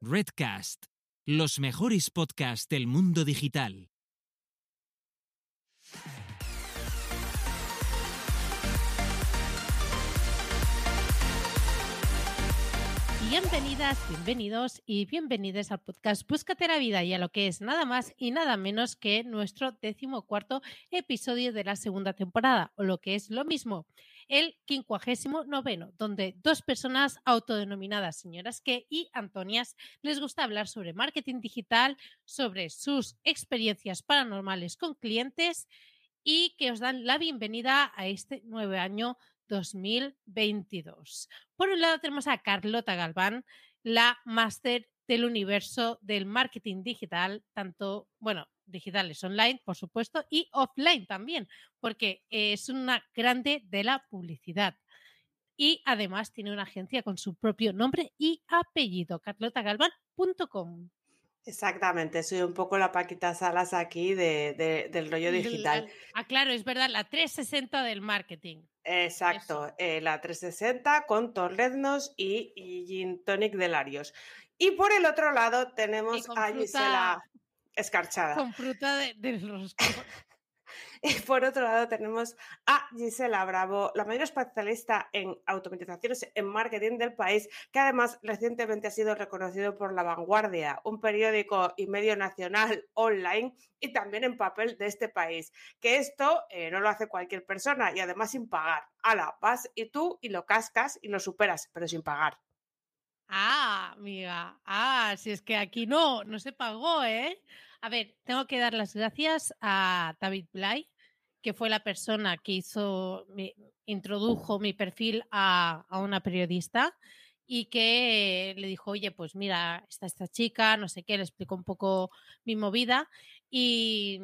Redcast, los mejores podcasts del mundo digital. Bienvenidas, bienvenidos y bienvenidos al podcast Búscate la vida y a lo que es nada más y nada menos que nuestro decimocuarto episodio de la segunda temporada, o lo que es lo mismo, el quincuagésimo noveno, donde dos personas autodenominadas señoras que y Antonias les gusta hablar sobre marketing digital, sobre sus experiencias paranormales con clientes y que os dan la bienvenida a este nuevo año 2022. Por un lado tenemos a Carlota Galván, la máster del universo del marketing digital, tanto, bueno, digitales online, por supuesto, y offline también, porque es una grande de la publicidad. Y además tiene una agencia con su propio nombre y apellido, carlotagalván.com. Exactamente, soy un poco la Paquita Salas aquí del rollo digital. Ah, claro, es verdad, la 360 del marketing. Exacto, eh, la 360 con torreznos y, gin tonic de Larios. Y por el otro lado tenemos a Gisela Escarchada. Con fruta de, de los Y por otro lado tenemos a Gisela Bravo, la mayor especialista en automatizaciones en marketing del país, que además recientemente ha sido reconocido por La Vanguardia, un periódico y medio nacional online y también en papel de este país. Que esto eh, no lo hace cualquier persona y además sin pagar. Ala, vas y tú y lo cascas y lo superas, pero sin pagar. Ah, amiga. Ah, si es que aquí no, no se pagó, ¿eh? A ver, tengo que dar las gracias a David Blay, que fue la persona que hizo, me introdujo mi perfil a, una periodista y que le dijo, oye, pues mira, está esta chica, no sé qué, le explicó un poco mi movida y,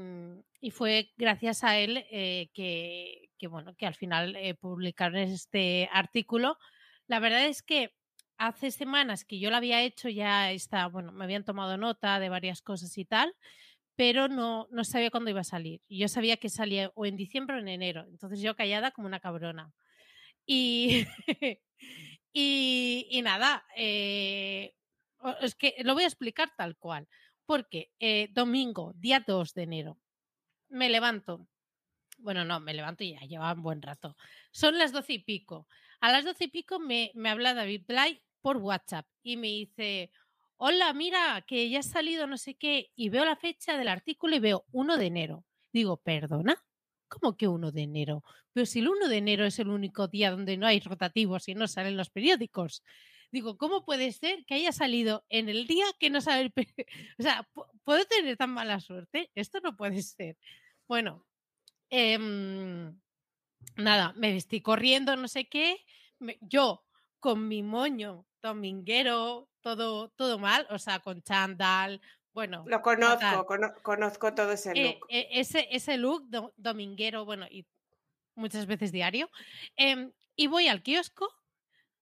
fue gracias a él eh, que, bueno, que al final eh, publicaron este artículo. La verdad es que hace semanas que yo lo había hecho, ya está, bueno, me habían tomado nota de varias cosas y tal, pero no, no sabía cuándo iba a salir. Yo sabía que salía o en diciembre o en enero, entonces yo callada como una cabrona. Y, y, nada, eh, es que lo voy a explicar tal cual, porque eh, domingo, día 2 de enero, me levanto. Bueno, no, me levanto y ya lleva un buen rato. Son las doce y pico. A las doce y pico me, me habla David Blay por WhatsApp y me dice, hola, mira, que ya ha salido no sé qué, y veo la fecha del artículo y veo 1 de enero. Digo, perdona, ¿cómo que 1 de enero? Pero si el 1 de enero es el único día donde no hay rotativos y no salen los periódicos. Digo, ¿cómo puede ser que haya salido en el día que no sale el periódico? O sea, ¿puedo tener tan mala suerte? Esto no puede ser. Bueno, em, nada, me vestí corriendo, no sé qué. yo con mi moño dominguero, todo, todo mal, o sea, con chandal, bueno. Lo conozco, conozco todo ese eh, look. Eh, ese, ese look dominguero, bueno, y muchas veces diario. Em, y voy al kiosco,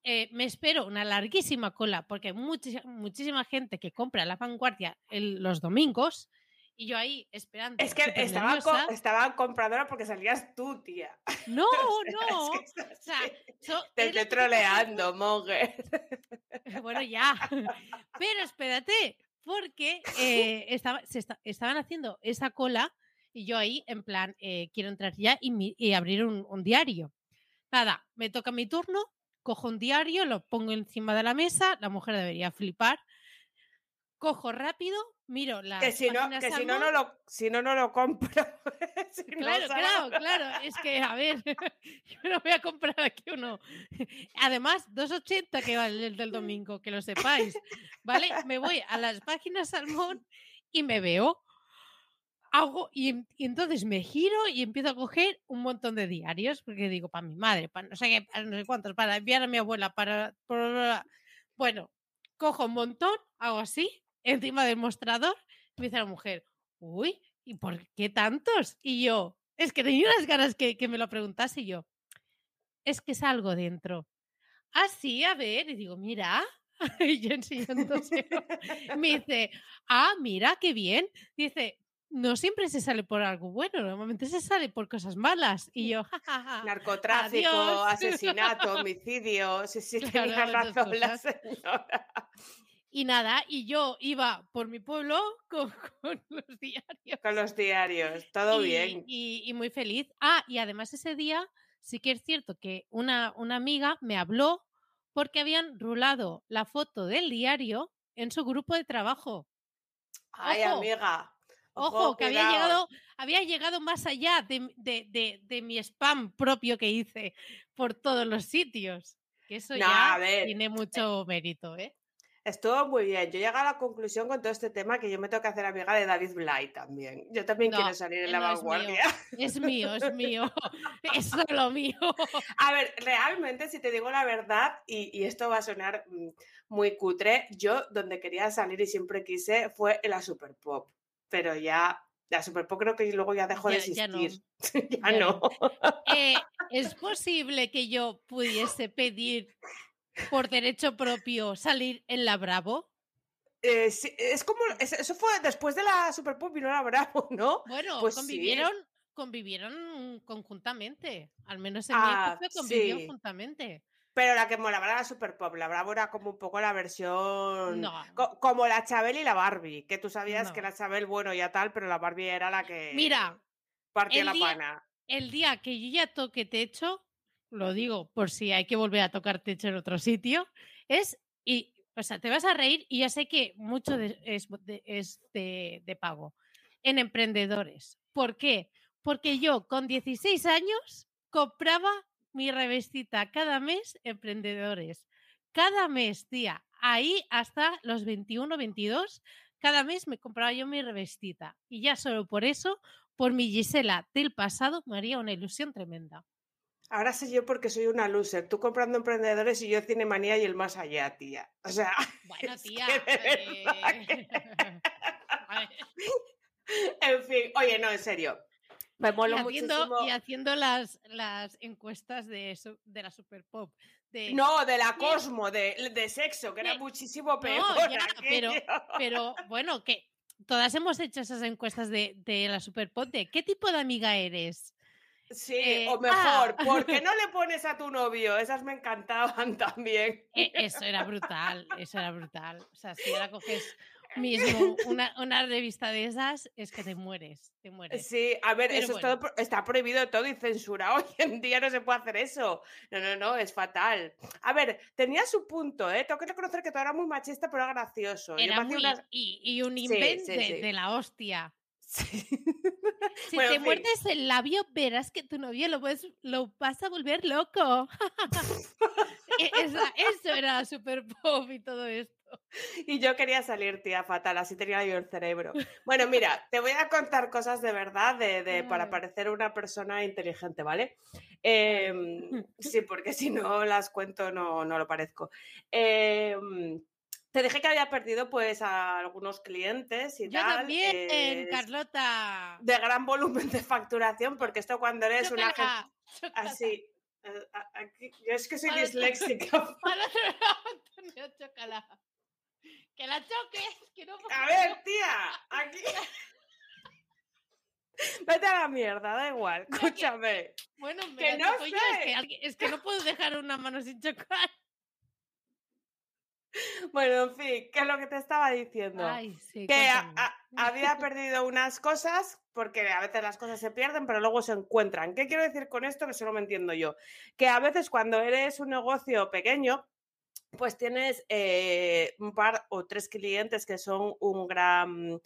eh, me espero una larguísima cola, porque muchísima gente que compra la vanguardia los domingos y yo ahí esperando. Es que estaba, estaba, compradora porque salías tú, tía. No, no. o sea, Te estoy troleando, Mogue. Bueno, ya. Pero espérate, porque eh, estaba, se estaban haciendo esa cola y yo ahí, en plan, eh, quiero entrar ya y, abrir un, un diario. Nada, me toca mi turno, cojo un diario, lo pongo encima de la mesa, la mujer debería flipar. Cojo rápido, miro la que si no que si no no lo si no no lo compro claro claro claro es que a ver yo no voy a comprar aquí uno además 2.80 que vale el del domingo que lo sepáis vale me voy a las páginas salmón y me veo hago y, entonces me giro y empiezo a coger un montón de diarios porque digo para mi madre para no sé qué para no sé cuántos para enviar a mi abuela para, para bueno cojo un montón hago así encima del mostrador, me dice la mujer, uy, ¿y por qué tantos? Y yo, es que tenía unas ganas que, me lo preguntase y yo, es que salgo dentro. Ah, sí, a ver, y digo, mira, y yo enseñándose. me dice, ah, mira, qué bien. Dice, no siempre se sale por algo bueno, normalmente se sale por cosas malas. Y yo, narcotráfico, asesinato, homicidio, sí, sí, tenía razón la señora. Y nada, y yo iba por mi pueblo con, con los diarios. Con los diarios, todo y, bien. Y, y muy feliz. Ah, y además ese día sí que es cierto que una, una amiga me habló porque habían rulado la foto del diario en su grupo de trabajo. Ay, Ojo. amiga. Ojo, que había llegado, había llegado más allá de, de- de- de mi spam propio que hice por todos los sitios. Que eso No, ya tiene mucho mérito, ¿eh? Estuvo muy bien. Yo llegué a la conclusión con todo este tema que yo me tengo que hacer amiga de David Bly también. Yo también No, quiero salir en él la no es mío. vanguardia. Es mío, es mío. Es solo mío. A ver, realmente, si te digo la verdad, y, y esto va a sonar mm, muy cutre, yo donde quería salir y siempre quise fue en la Super Pop. Pero ya, la Super Pop creo que luego ya dejó de Ya- ya no. existir. ya Ya no. Eh, ¿Es posible que yo pudiese pedir por derecho propio salir en la Bravo? Eh, sí, es como, es- eso fue después de la Super Pop y no la Bravo, ¿no? Bueno, Pues sí. convivieron, convivieron conjuntamente. Al menos en Ah, mi época convivieron sí. juntamente. Pero la que molaba era la Super Pop. La Bravo era como un poco la versión. No. co- como la Chabel y la Barbie. Que tú sabías que la Chabel, bueno, ya tal, pero la Barbie era la que Mira, partía la día- pana. el día que yo ya toque techo, lo digo por si hay que volver a tocar techo en otro sitio, es, y, o sea, te vas a reír y ya sé que mucho de- es, de, pago en emprendedores. ¿Por qué? Porque yo con 16 años compraba mi revestita cada mes emprendedores. Cada mes, tía, ahí hasta los 21, 22, cada mes me compraba yo mi revestita. Y ya solo por eso por mi Gisela del pasado me haría una ilusión tremenda. Ahora sé yo porque soy una loser. Tú comprando emprendedores y yo Cinemanía y el más allá, tía. O sea, Bueno, tía. que eh, ver, en fin. Oye, no, en serio. Me y, haciendo, muchísimo. y haciendo las, las encuestas de, su- de la Super Pop. De, No, de la. Cosmo, de, de sexo, que era muchísimo No, peor. ya, pero, aquello. pero bueno, que todas hemos hecho esas encuestas de, de la Super Pop de ¿qué tipo de amiga eres? Sí, eh, o mejor, ah. ¿por qué no le pones a tu novio? Esas me encantaban también. E- Eso era brutal, eso era brutal. O sea, si ahora coges mismo una, una revista de esas, es que te mueres, te mueres. Sí, a ver, Pero eso es todo, está prohibido todo y censurado. Hoy en día no se puede hacer eso. No, no, no, es fatal. A ver, tenía su punto, ¿eh? Tengo que reconocer que todo era muy machista, pero era gracioso. Era muy, unas- y, y un Sí, invent sí, de, sí. de la hostia. Sí. Si Bueno, te fin. muerdes el labio, verás que tu novio lo, puedes- lo vas a volver loco. E- esa- eso era super pop y todo esto. Y yo quería salir, tía, fatal, así tenía yo el cerebro. Bueno, mira, te voy a contar cosas de verdad de, de- para parecer una persona inteligente, ¿vale? Em, sí, porque si no las cuento no, no lo parezco. Em, te dije que había perdido pues a algunos clientes y Yo tal. también, eh, Carlota. de gran volumen de facturación, porque esto cuando eres una gente así. eh, aquí- yo es que soy Vale, disléxica. Antonio, chócala. Que la choques, que no A ver, tía, aquí. Vete a la mierda, da igual, escúchame. Bueno, me Que no es sé. que, alguien- es que no puedo dejar una mano sin chocar. Bueno, en fin, ¿qué es lo que te estaba diciendo? Ay, sí, que a- cuéntame. a- había perdido unas cosas, porque a veces las cosas se pierden, pero luego se encuentran. ¿Qué quiero decir con esto? Que solo me entiendo yo. Que a veces cuando eres un negocio pequeño, pues tienes eh, un par o tres clientes que son un gran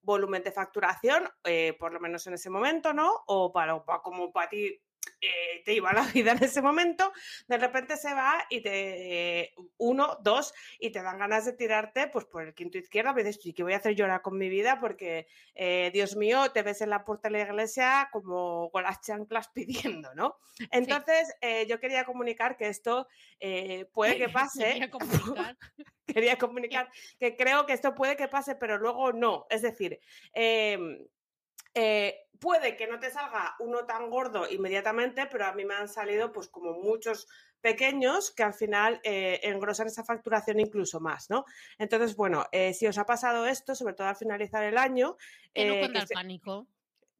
volumen de facturación, eh, por lo menos en ese momento, ¿no? O para, pa- como para ti eh, te iba la vida en ese momento, de repente se va y te uno, dos, y te dan ganas de tirarte pues por el quinto izquierdo, a veces, ¿y qué voy a hacer ahora con mi vida? Porque, eh, Dios mío, te ves en la puerta de la iglesia como con las chanclas pidiendo, ¿no? Entonces, eh, yo quería comunicar que esto puede que pase, Quería comunicar. quería comunicar que creo que esto puede que pase, pero luego no. Es decir, em, eh, puede que no te salga uno tan gordo inmediatamente, pero a mí me han salido pues como muchos pequeños que al final eh, engrosan esa facturación incluso más, ¿no? Entonces, bueno, eh, si os ha pasado esto, sobre todo al finalizar el año, Que no cunda que el se- pánico.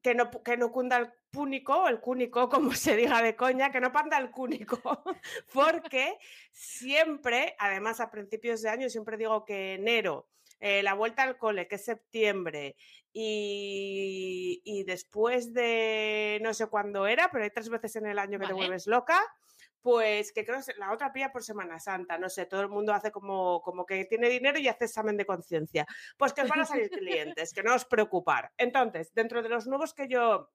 que no, que no cunda el púnico, el cúnico, como se diga de coña, que no panda el cúnico, porque siempre, además a principios de año, siempre digo que enero, eh, la vuelta al cole, que es septiembre, y, y, después de no sé cuándo era, pero hay tres veces en el año que te vuelves loca, pues que creo que la otra pilla por Semana Santa, no sé, todo el mundo hace como, como que tiene dinero y hace examen de conciencia. Pues que os van a salir clientes, que no os preocupar. Entonces, dentro de los nuevos que yo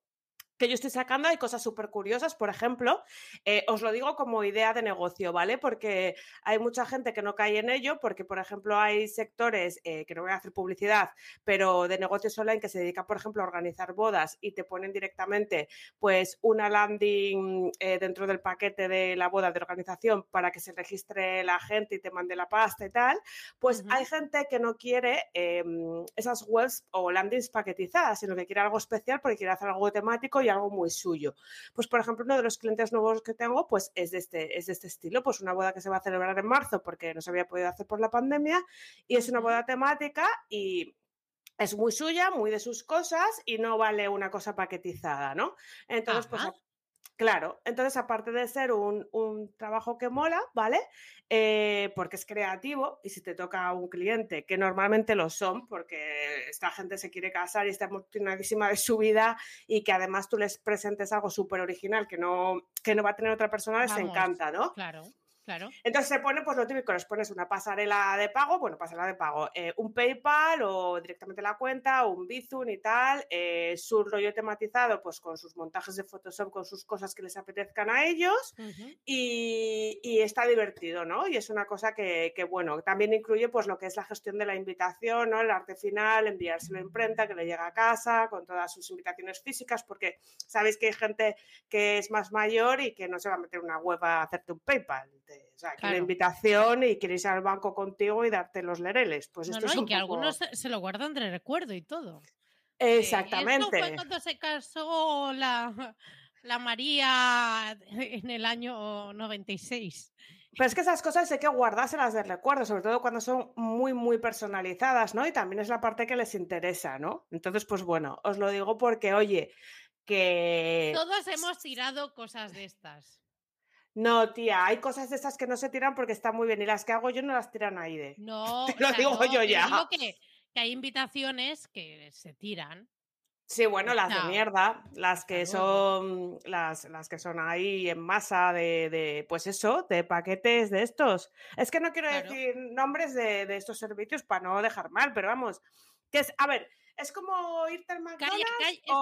que yo estoy sacando hay cosas súper curiosas. Por ejemplo, eh, os lo digo como idea de negocio, ¿vale? Porque hay mucha gente que no cae en ello, porque, por ejemplo, hay sectores, eh, que no voy a hacer publicidad, pero de negocios online que se dedican, por ejemplo, a organizar bodas y te ponen directamente, pues, una landing eh, dentro del paquete de la boda de organización para que se registre la gente y te mande la pasta y tal. Pues hay gente que no quiere em, esas webs o landings paquetizadas, sino que quiere algo especial porque quiere hacer algo temático algo muy suyo. Pues, por ejemplo, uno de los clientes nuevos que tengo, pues es de este, es de este estilo, pues una boda que se va a celebrar en marzo porque no se había podido hacer por la pandemia y es una boda temática y es muy suya, muy de sus cosas y no vale una cosa paquetizada, ¿no? Entonces, pues Claro, entonces aparte de ser un, trabajo que mola, ¿vale? Eh, porque es creativo y si te toca a un cliente, que normalmente lo son, porque esta gente se quiere casar y está emocionadísima de su vida y que además tú les presentes algo súper original que no, que no va a tener otra persona, les encanta, ¿no? Claro. Entonces se pone, pues lo típico, les pones una pasarela de pago, bueno, pasarela de pago, eh, un PayPal o directamente la cuenta, o un Bizum y tal, eh, su rollo tematizado, pues con sus montajes de Photoshop, con sus cosas que les apetezcan a ellos y, está divertido, ¿no? Y es una cosa que, bueno, también incluye pues lo que es la gestión de la invitación, ¿no? El arte final, enviárselo a imprenta, que le llega a casa, con todas sus invitaciones físicas, porque sabéis que hay gente que es más mayor y que no se va a meter una web a hacerte un PayPal. O sea, que la invitación y quieres ir al banco contigo y darte los lereles. Pues esto es y que algunos se lo guardan de recuerdo y todo. Exactamente. Eh, esto fue cuando se casó la, la María en el año 96. Pero es que esas cosas hay que guardárselas de recuerdo, sobre todo cuando son muy, muy personalizadas, ¿no? Y también es la parte que les interesa, ¿no? Entonces, pues bueno, os lo digo porque, oye, que... Todos hemos tirado cosas de estas. No, tía, hay cosas de esas que no se tiran porque están muy bien y las que hago yo no las tiran ahí de. No, Te lo digo yo ya. Digo que, hay invitaciones que se tiran. Sí, bueno, las de mierda, las que son las, las, que son ahí en masa de, pues eso, de paquetes de estos. Es que no quiero decir nombres de, estos servicios para no dejar mal, pero vamos, que es, a ver, es como irte al McDonald's te,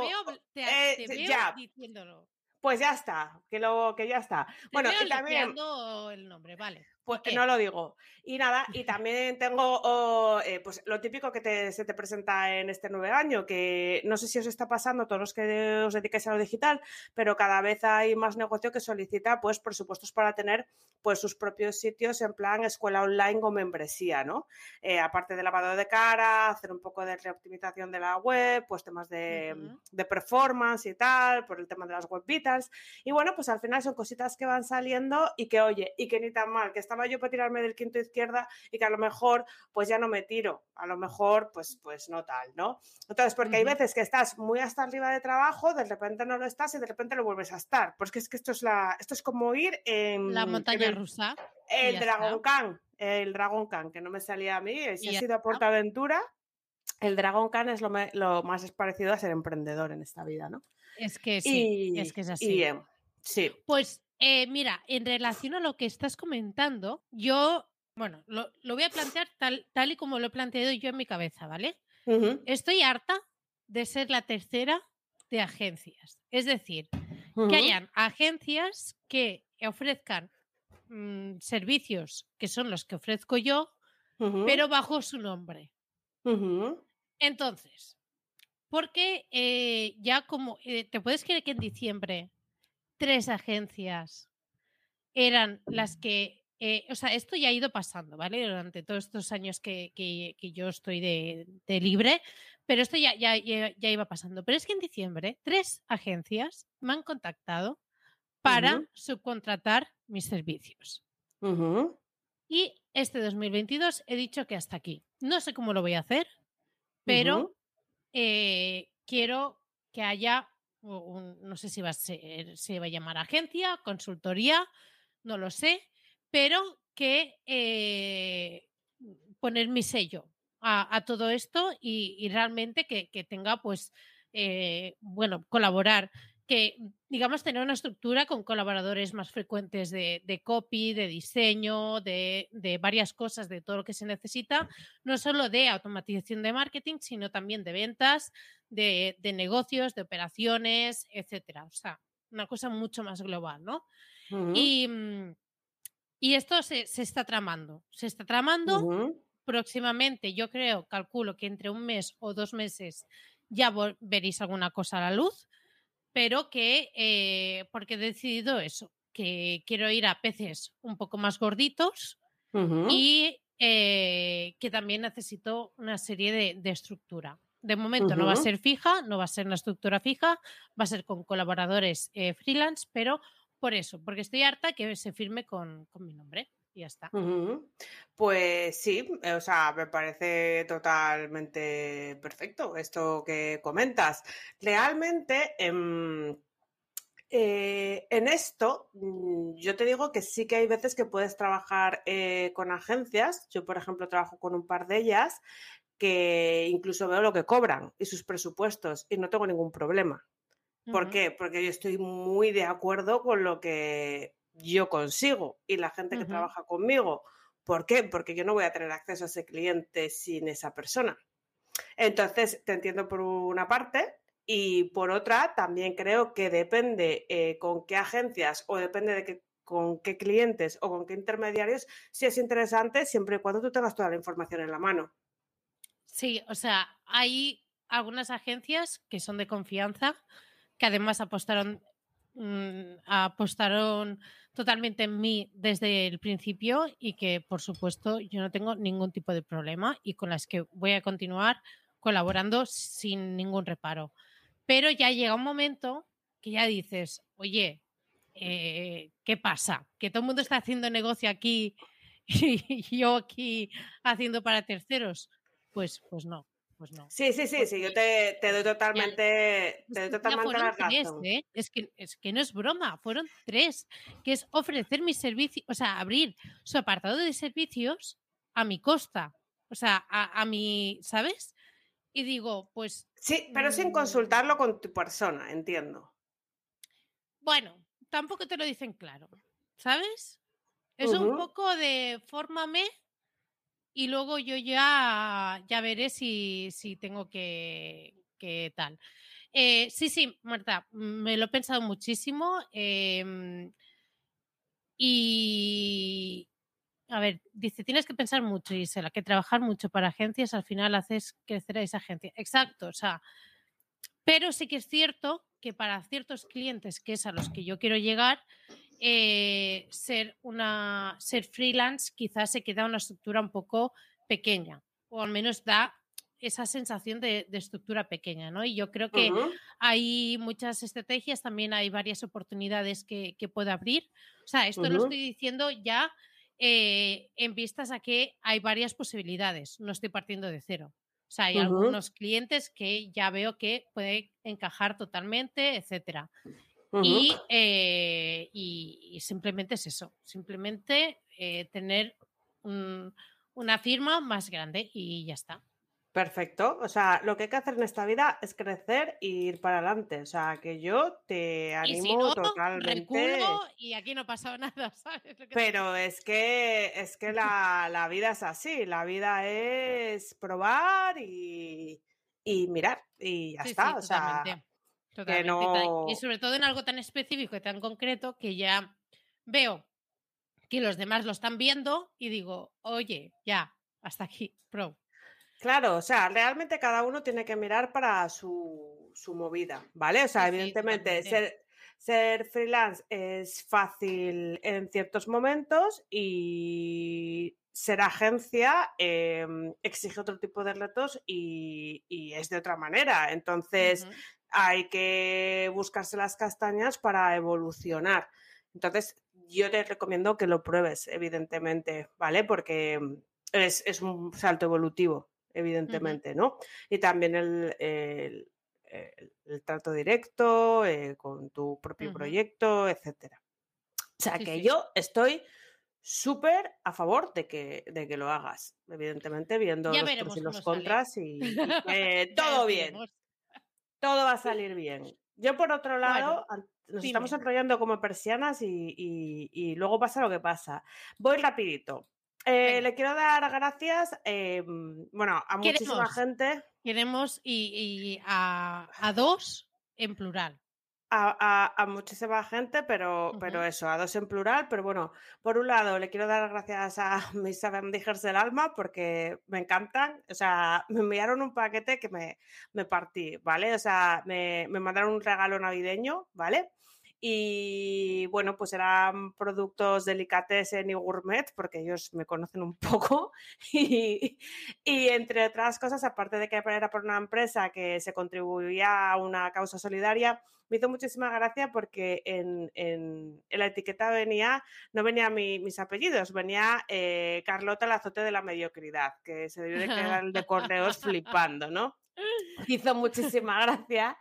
veo, te, veo diciéndolo. Pues ya está, que, lo, que ya está. bueno, y también. el nombre, vale. Pues no lo digo. Y nada, y también tengo eh, pues lo típico que se te presenta en este nuevo año, que no sé si os está pasando todos los que os dedicáis a lo digital, pero cada vez hay más negocio que solicita pues presupuestos para tener pues sus propios sitios en plan escuela online o membresía, ¿no? Eh, aparte de lavado de cara, hacer un poco de reoptimización de la web, pues temas de, de performance y tal, por el tema de las web vitals. Y bueno, pues al final son cositas que van saliendo y que, oye, y que ni tan mal, que estaba yo para tirarme del quinto izquierda y que a lo mejor pues ya no me tiro, a lo mejor pues, pues no tal, ¿no? Entonces, porque hay veces que estás muy hasta arriba de trabajo, de repente no lo estás y de repente lo vuelves a estar, porque es que esto es, la, esto es como ir en... La montaña rusa. El Dragon Khan, el Dragon Khan, que no me salía a mí, si ha sido a Portaventura, el Dragon Khan es lo, lo, más parecido a ser emprendedor en esta vida, ¿no? Es que sí, es que es así. Em, sí. Pues eh, mira, en relación a lo que estás comentando, yo, bueno, lo, voy a plantear tal, tal, y como lo he planteado yo en mi cabeza, ¿vale? Estoy harta de ser la tercera de agencias. Es decir, que hayan agencias que ofrezcan mm, servicios que son los que ofrezco yo, pero bajo su nombre. Entonces, porque eh, ya como, eh, ¿te puedes creer que en diciembre tres agencias eran las que, eh, o sea, esto ya ha ido pasando, ¿vale? Durante todos estos años que, yo estoy de, libre, pero esto ya, ya, ya, iba pasando. Pero es que en diciembre tres agencias me han contactado para subcontratar mis servicios. Y este 2022 he dicho que hasta aquí. No sé cómo lo voy a hacer, pero eh, quiero que haya, no sé si va, a ser, se va a llamar agencia, consultoría, no lo sé, pero que eh, poner mi sello a, todo esto y, realmente que, que, tenga, pues, eh, bueno, colaborar que, digamos, tener una estructura con colaboradores más frecuentes de, copy, de diseño, de, varias cosas, de todo lo que se necesita, no solo de automatización de marketing, sino también de ventas, de, negocios, de operaciones, etcétera. O sea, una cosa mucho más global, ¿no? y, mm, y, esto se, está tramando. Se está tramando. Próximamente, yo creo, calculo que entre un mes o dos meses ya veréis alguna cosa a la luz pero que, eh, porque he decidido eso, que quiero ir a peces un poco más gorditos y eh, que también necesito una serie de, estructura. De momento no va a ser fija, no va a ser una estructura fija, va a ser con colaboradores eh, freelance, pero por eso, porque estoy harta que se firme con mi nombre y ya está. Pues sí, o sea, me parece totalmente perfecto esto que comentas. Realmente, em, eh, en esto, mm, yo te digo que sí que hay veces que puedes trabajar eh, con agencias. Yo, por ejemplo, trabajo con un par de ellas que incluso veo lo que cobran y sus presupuestos y no tengo ningún problema. ¿Por qué? Porque yo estoy muy de acuerdo con lo que yo consigo y la gente que trabaja conmigo. ¿Por qué? Porque yo no voy a tener acceso a ese cliente sin esa persona. Entonces, te entiendo por una parte y por otra, también creo que depende eh, con qué agencias o depende de con qué clientes o con qué intermediarios, si es interesante siempre y cuando tú tengas toda la información en la mano. Sí, o sea, hay algunas agencias que son de confianza, que además apostaron, mm, apostaron totalmente en mí desde el principio y que, por supuesto, yo no tengo ningún tipo de problema y con las que voy a continuar colaborando sin ningún reparo. Pero ya llega un momento que ya dices, oye, eh, ¿qué pasa? ¿Que todo el mundo está haciendo negocio aquí y yo aquí haciendo para terceros? Pues, pues no. Pues no. Sí, sí, sí, sí, yo te, doy totalmente, te doy totalmente la razón. ¿eh? es, que, es que no es broma, fueron tres, que es ofrecer mis servicios, o sea, abrir su apartado de servicios a mi costa, o sea, a, mi, ¿sabes? Y digo, pues... Sí, pero sin mm, consultarlo con tu persona, entiendo. Bueno, tampoco te lo dicen claro, ¿sabes? Es un poco de fórmame y luego yo ya, ya veré si, si tengo que, que tal. Eh, sí, sí, Marta, me lo he pensado muchísimo. Em, y, a ver, dice, tienes que pensar mucho, Gisela, que trabajar mucho para agencias al final haces crecer a esa agencia. Exacto, o sea, pero sí que es cierto que para ciertos clientes, que es a los que yo quiero llegar, eh, ser, una, ser freelance quizás se queda una estructura un poco pequeña, o al menos da esa sensación de, estructura pequeña, ¿no? Y yo creo que hay muchas estrategias, también hay varias oportunidades que, que puede abrir. O sea, esto lo estoy diciendo ya eh, en vistas a que hay varias posibilidades, no estoy partiendo de cero. O sea, hay algunos clientes que ya veo que puede encajar totalmente, etcétera. Eh, y, simplemente es eso, simplemente eh, tener una firma más grande y ya está. Perfecto. O sea, lo que hay que hacer en esta vida es crecer e ir para adelante. O sea, que yo te animo totalmente. y aquí no ha pasado nada, ¿sabes? Pero es que es que la, vida es así. La vida es probar y, mirar. Y ya está. o sea, y sobre todo en algo tan específico y tan concreto que ya veo que los demás lo están viendo y digo, oye, ya, hasta aquí, pro. Claro, o sea, realmente cada uno tiene que mirar para su, movida, ¿vale? O sea, evidentemente ser, ser freelance es fácil en ciertos momentos y ser agencia em, exige otro tipo de retos y, es de otra manera. Entonces, hay que buscarse las castañas para evolucionar. Entonces, yo te recomiendo que lo pruebes, evidentemente, ¿vale? Porque mm, es, un salto evolutivo, evidentemente, ¿no? Y también el, el, el trato directo, eh, con tu propio proyecto, etcétera. O sea Sí, que sí. yo estoy súper a favor de que, de que lo hagas, evidentemente viendo Ya los pros y los sale. contras y, todo bien, veremos. Todo va a salir bien. Yo por otro lado, Bueno, nos dime. estamos enrollando como persianas y, y- y luego pasa lo que pasa. Voy rapidito. Eh, le quiero dar gracias, eh, bueno, a muchísima Queremos. gente, Queremos y, y a, a dos en plural. A, a- a muchísima gente, pero, pero eso, a dos en plural. Pero bueno, por un lado, le quiero dar gracias a mis sabandijas del alma porque me encantan. O sea, me enviaron un paquete que me, me partí, ¿vale? O sea, me, me mandaron un regalo navideño, ¿vale? Y bueno, pues eran productos delicatessen y gourmet, porque ellos me conocen un poco. Y, y entre otras cosas, aparte de que era por una empresa que se contribuía a una causa solidaria, me hizo muchísima gracia porque en, en- en la etiqueta venía, no venía mi- mis apellidos, venía eh, Carlota el azote de la mediocridad, que se debió de quedar el de correos flipando, ¿no? Hizo muchísima gracia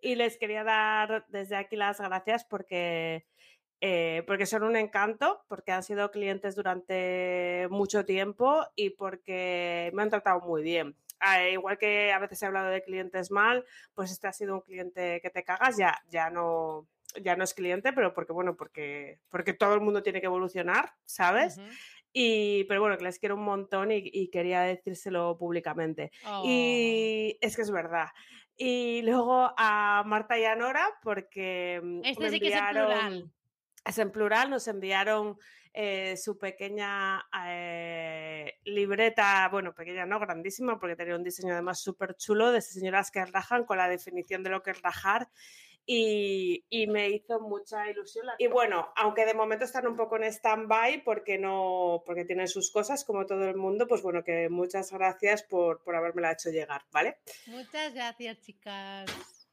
y les quería dar desde aquí las gracias porque, eh, porque son un encanto, porque han sido clientes durante mucho tiempo y porque me han tratado muy bien. Ah, igual que a veces he hablado de clientes mal, pues este ha sido un cliente que te cagas, ya, ya no ya no es cliente, pero porque bueno, porque, porque todo el mundo tiene que evolucionar, ¿sabes? Y, pero bueno, que les quiero un montón y, y quería decírselo públicamente. Oh. Y es que es verdad. Y luego a Marta y a Nora, porque Este me sí que es en plural. enviaron. Es en plural, nos enviaron eh, su pequeña eh, libreta, bueno, pequeña no, grandísima, porque tenía un diseño además súper chulo de señoras que rajan con la definición de lo que es rajar. Y, y me hizo mucha ilusión. Y bueno, aunque de momento están un poco en stand-by porque no, porque tienen sus cosas como todo el mundo, pues bueno, que muchas gracias por, por habérmela hecho llegar, ¿vale? Muchas gracias, chicas.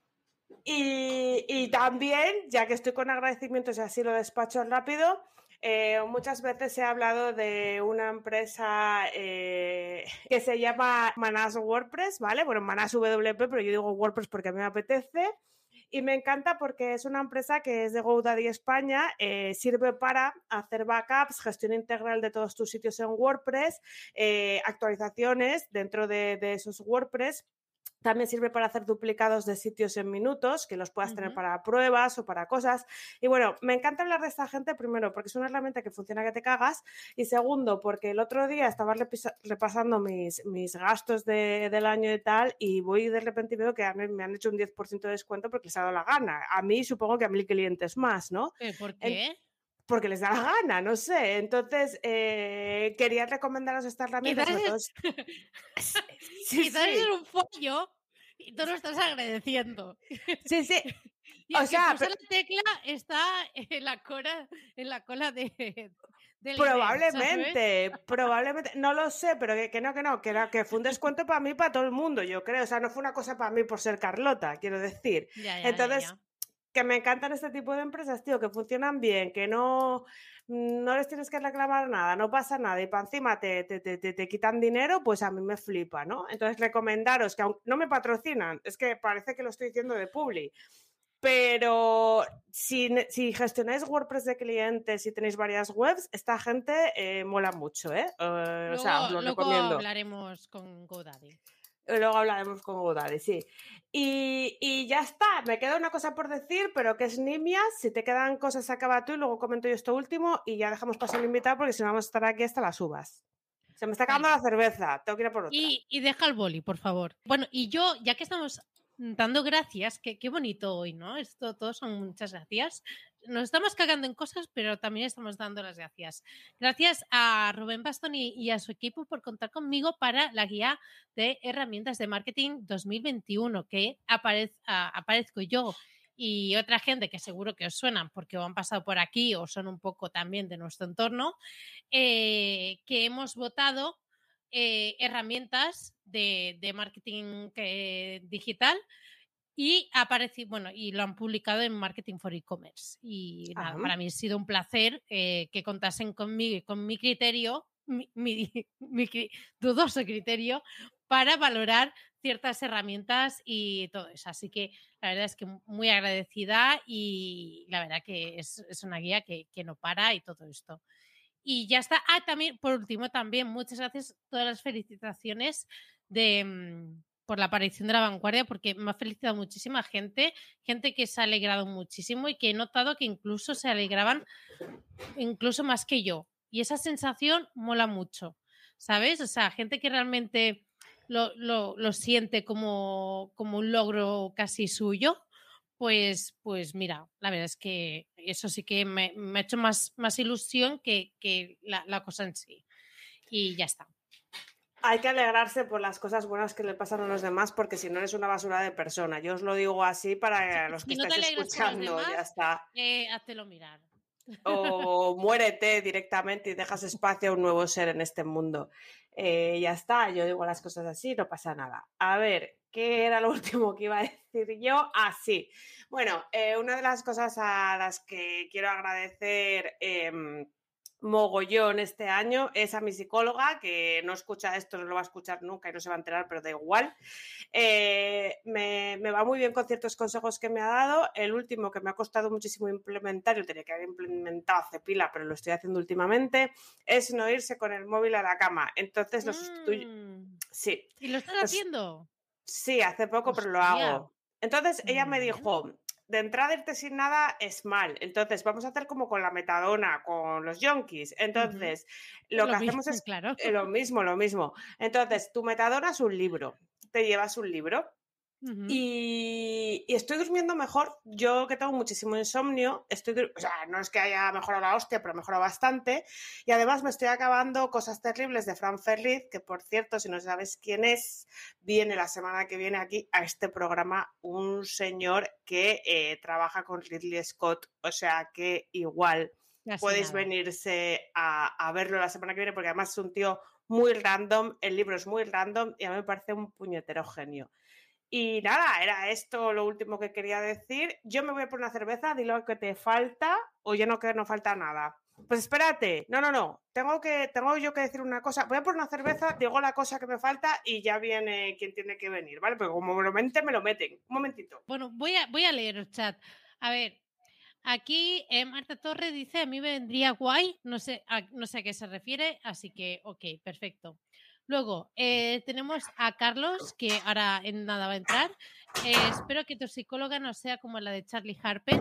Y, y también, ya que estoy con agradecimientos y así lo despacho rápido, eh, muchas veces he hablado de una empresa eh, que se llama Manas WordPress, ¿vale? Bueno, Manas WP, pero yo digo WordPress porque me apetece. Y me encanta porque es una empresa que es de GoDaddy España, eh, sirve para hacer backups, gestión integral de todos tus sitios en WordPress, eh, actualizaciones dentro de, de esos WordPress. También sirve para hacer duplicados de sitios en minutos, que los puedas tener para pruebas o para cosas. Y bueno, me encanta hablar de esta gente, primero, porque es una herramienta que funciona que te cagas, y segundo, porque el otro día estaba repasando mis, mis gastos de- del año y tal, y voy de repente y veo que me han hecho un 10% de descuento porque les ha dado la gana. A mí supongo que a mil clientes más, ¿no? ¿Pero ¿Por En- qué? Porque les da la gana, no sé. Entonces, eh, quería recomendaros esta herramienta. Quizás es- Sí, Quizás sí. es un follo y tú lo estás agradeciendo. Sí, sí. Y O sea, puso pe- la tecla está en la cola, en la cola de. Probablemente, probablemente, no lo sé, pero que, que no, que no, que, era, que fue un descuento para mí, para todo el mundo, yo creo. O sea, no fue una cosa para mí por ser Carlota, quiero decir. Ya, ya, ya, Entonces, ya. Que me encantan este tipo de empresas, tío, que funcionan bien, que no, no les tienes que reclamar nada, no pasa nada, y para encima te, te, te, te- te quitan dinero, pues a mí me flipa, ¿no? Entonces, recomendaros que aun no me patrocinan, es que parece que lo estoy diciendo de Publi, pero si, si gestionáis WordPress de clientes y tenéis varias webs, esta gente eh, mola mucho, ¿eh? Eh, o sea, os lo luego recomiendo. hablaremos con GoDaddy. Luego hablaremos con Godaddy, sí. Y, y ya está, me queda una cosa por decir, pero que es nimia. Si te quedan cosas, acaba tú y luego comento yo esto último y ya dejamos pasar el invitado porque si no vamos a estar aquí hasta las uvas. Se me está acabando la cerveza, tengo que ir a por otra. Y, y deja el boli, por favor. Bueno, y yo, ya que estamos dando gracias, que qué bonito hoy, ¿no? Esto todos son muchas gracias. Nos estamos cagando en cosas, pero también estamos dando las gracias. Gracias a Rubén Bastón y, a su equipo por contar conmigo para la guía de herramientas de marketing 2021, que aparezco yo y otra gente que seguro que os suenan porque han pasado por aquí o son un poco también de nuestro entorno, eh, que hemos votado eh, herramientas de, marketing que- digital y aparece, bueno, y lo han publicado en Marketing for E-Commerce. Y nada, Ah. para mí ha sido un placer eh, que contasen conmigo y con mi criterio, mi, mi- mi cri- dudoso criterio, para valorar ciertas herramientas y todo eso. Así que la verdad es que muy agradecida y la verdad que es, es una guía que, que no para y todo esto. Y ya está. Ah, también, por último, también muchas gracias, todas las felicitaciones de, mm, por la aparición de la vanguardia, porque me ha felicitado muchísima gente, gente que se ha alegrado muchísimo y que he notado que incluso se alegraban incluso más que yo. Y esa sensación mola mucho, ¿sabes? O sea, gente que realmente lo, lo, lo siente como, como un logro casi suyo pues, pues mira, la verdad es que eso sí que me, me ha hecho más, más ilusión que, que la, la, cosa en sí. Y ya está. Hay que alegrarse por las cosas buenas que le pasan a los demás, porque si no eres una basura de persona. Yo os lo digo así para los que si estáis no escuchando, demás, ya está. Eh, háztelo mirar. O muérete directamente y dejas espacio a un nuevo ser en este mundo. Eh, ya está, yo digo las cosas así, no pasa nada. A ver, ¿Qué era lo último que iba a decir yo? Ah, sí. Bueno, eh, una de las cosas a las que quiero agradecer eh, mogollón este año es a mi psicóloga, que no escucha esto, no lo va a escuchar nunca y no se va a enterar, pero da igual. Eh, me, me, va muy bien con ciertos consejos que me ha dado. El último que me ha costado muchísimo implementar, yo tenía que haber implementado hace pila, pero lo estoy haciendo últimamente, es no irse con el móvil a la cama. Entonces lo sustituyo. Mm. Sí. ¿Y lo estás haciendo? Sí, hace poco, Hostia. pero lo hago. Entonces ella me dijo, de entrada irte sin nada es mal. Entonces vamos a hacer como con la metadona, con los yonkis. Entonces, uh -huh. lo, lo, que mismo, hacemos es claro. eh, lo mismo, lo mismo. Entonces, tu metadona es un libro. Te llevas un libro Uh -huh. y, y, estoy durmiendo mejor. Yo que tengo muchísimo insomnio, estoy, o sea, no es que haya mejorado la hostia, pero mejorado bastante. Y además me estoy acabando Cosas Terribles de Fran Ferriz, que por cierto, si no sabes quién es, viene la semana que viene aquí a este programa un señor que eh, trabaja con Ridley Scott. O sea que igual podéis nada. venirse a, a verlo la semana que viene, porque además es un tío muy random, el libro es muy random y a mí me parece un puñetero genio. Y nada, era esto lo último que quería decir. Yo me voy a por una cerveza, di lo que te falta o ya no que no falta nada. Pues espérate, no, no, no. Tengo que, tengo yo que decir una cosa. Voy a por una cerveza, digo la cosa que me falta y ya viene quien tiene que venir, ¿vale? Porque como me lo meten, me lo meten. Un momentito. Bueno, voy a, voy a leer el chat. A ver, aquí eh, Marta Torres dice, a mí vendría guay, no sé, no sé a qué se refiere, así que, ok, perfecto. Luego, eh, tenemos a Carlos, que ahora en nada va a entrar. Eh, espero que tu psicóloga no sea como la de Charlie Harper.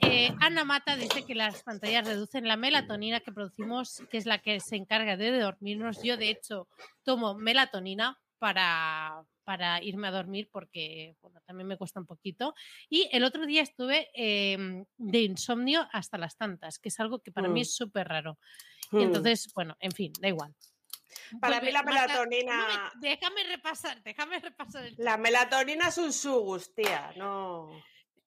Eh, Ana Mata dice que las pantallas reducen la melatonina que producimos, que es la que se encarga de dormirnos. Yo, de hecho, tomo melatonina para, para irme a dormir porque bueno, también me cuesta un poquito. Y el otro día estuve eh, de insomnio hasta las tantas, que es algo que para mm. mí es súper raro. Mm. Y entonces, bueno, en fin, da igual. Para mí la melatonina. Déjame repasar, déjame repasar. El... La melatonina es un sugus, tía, no.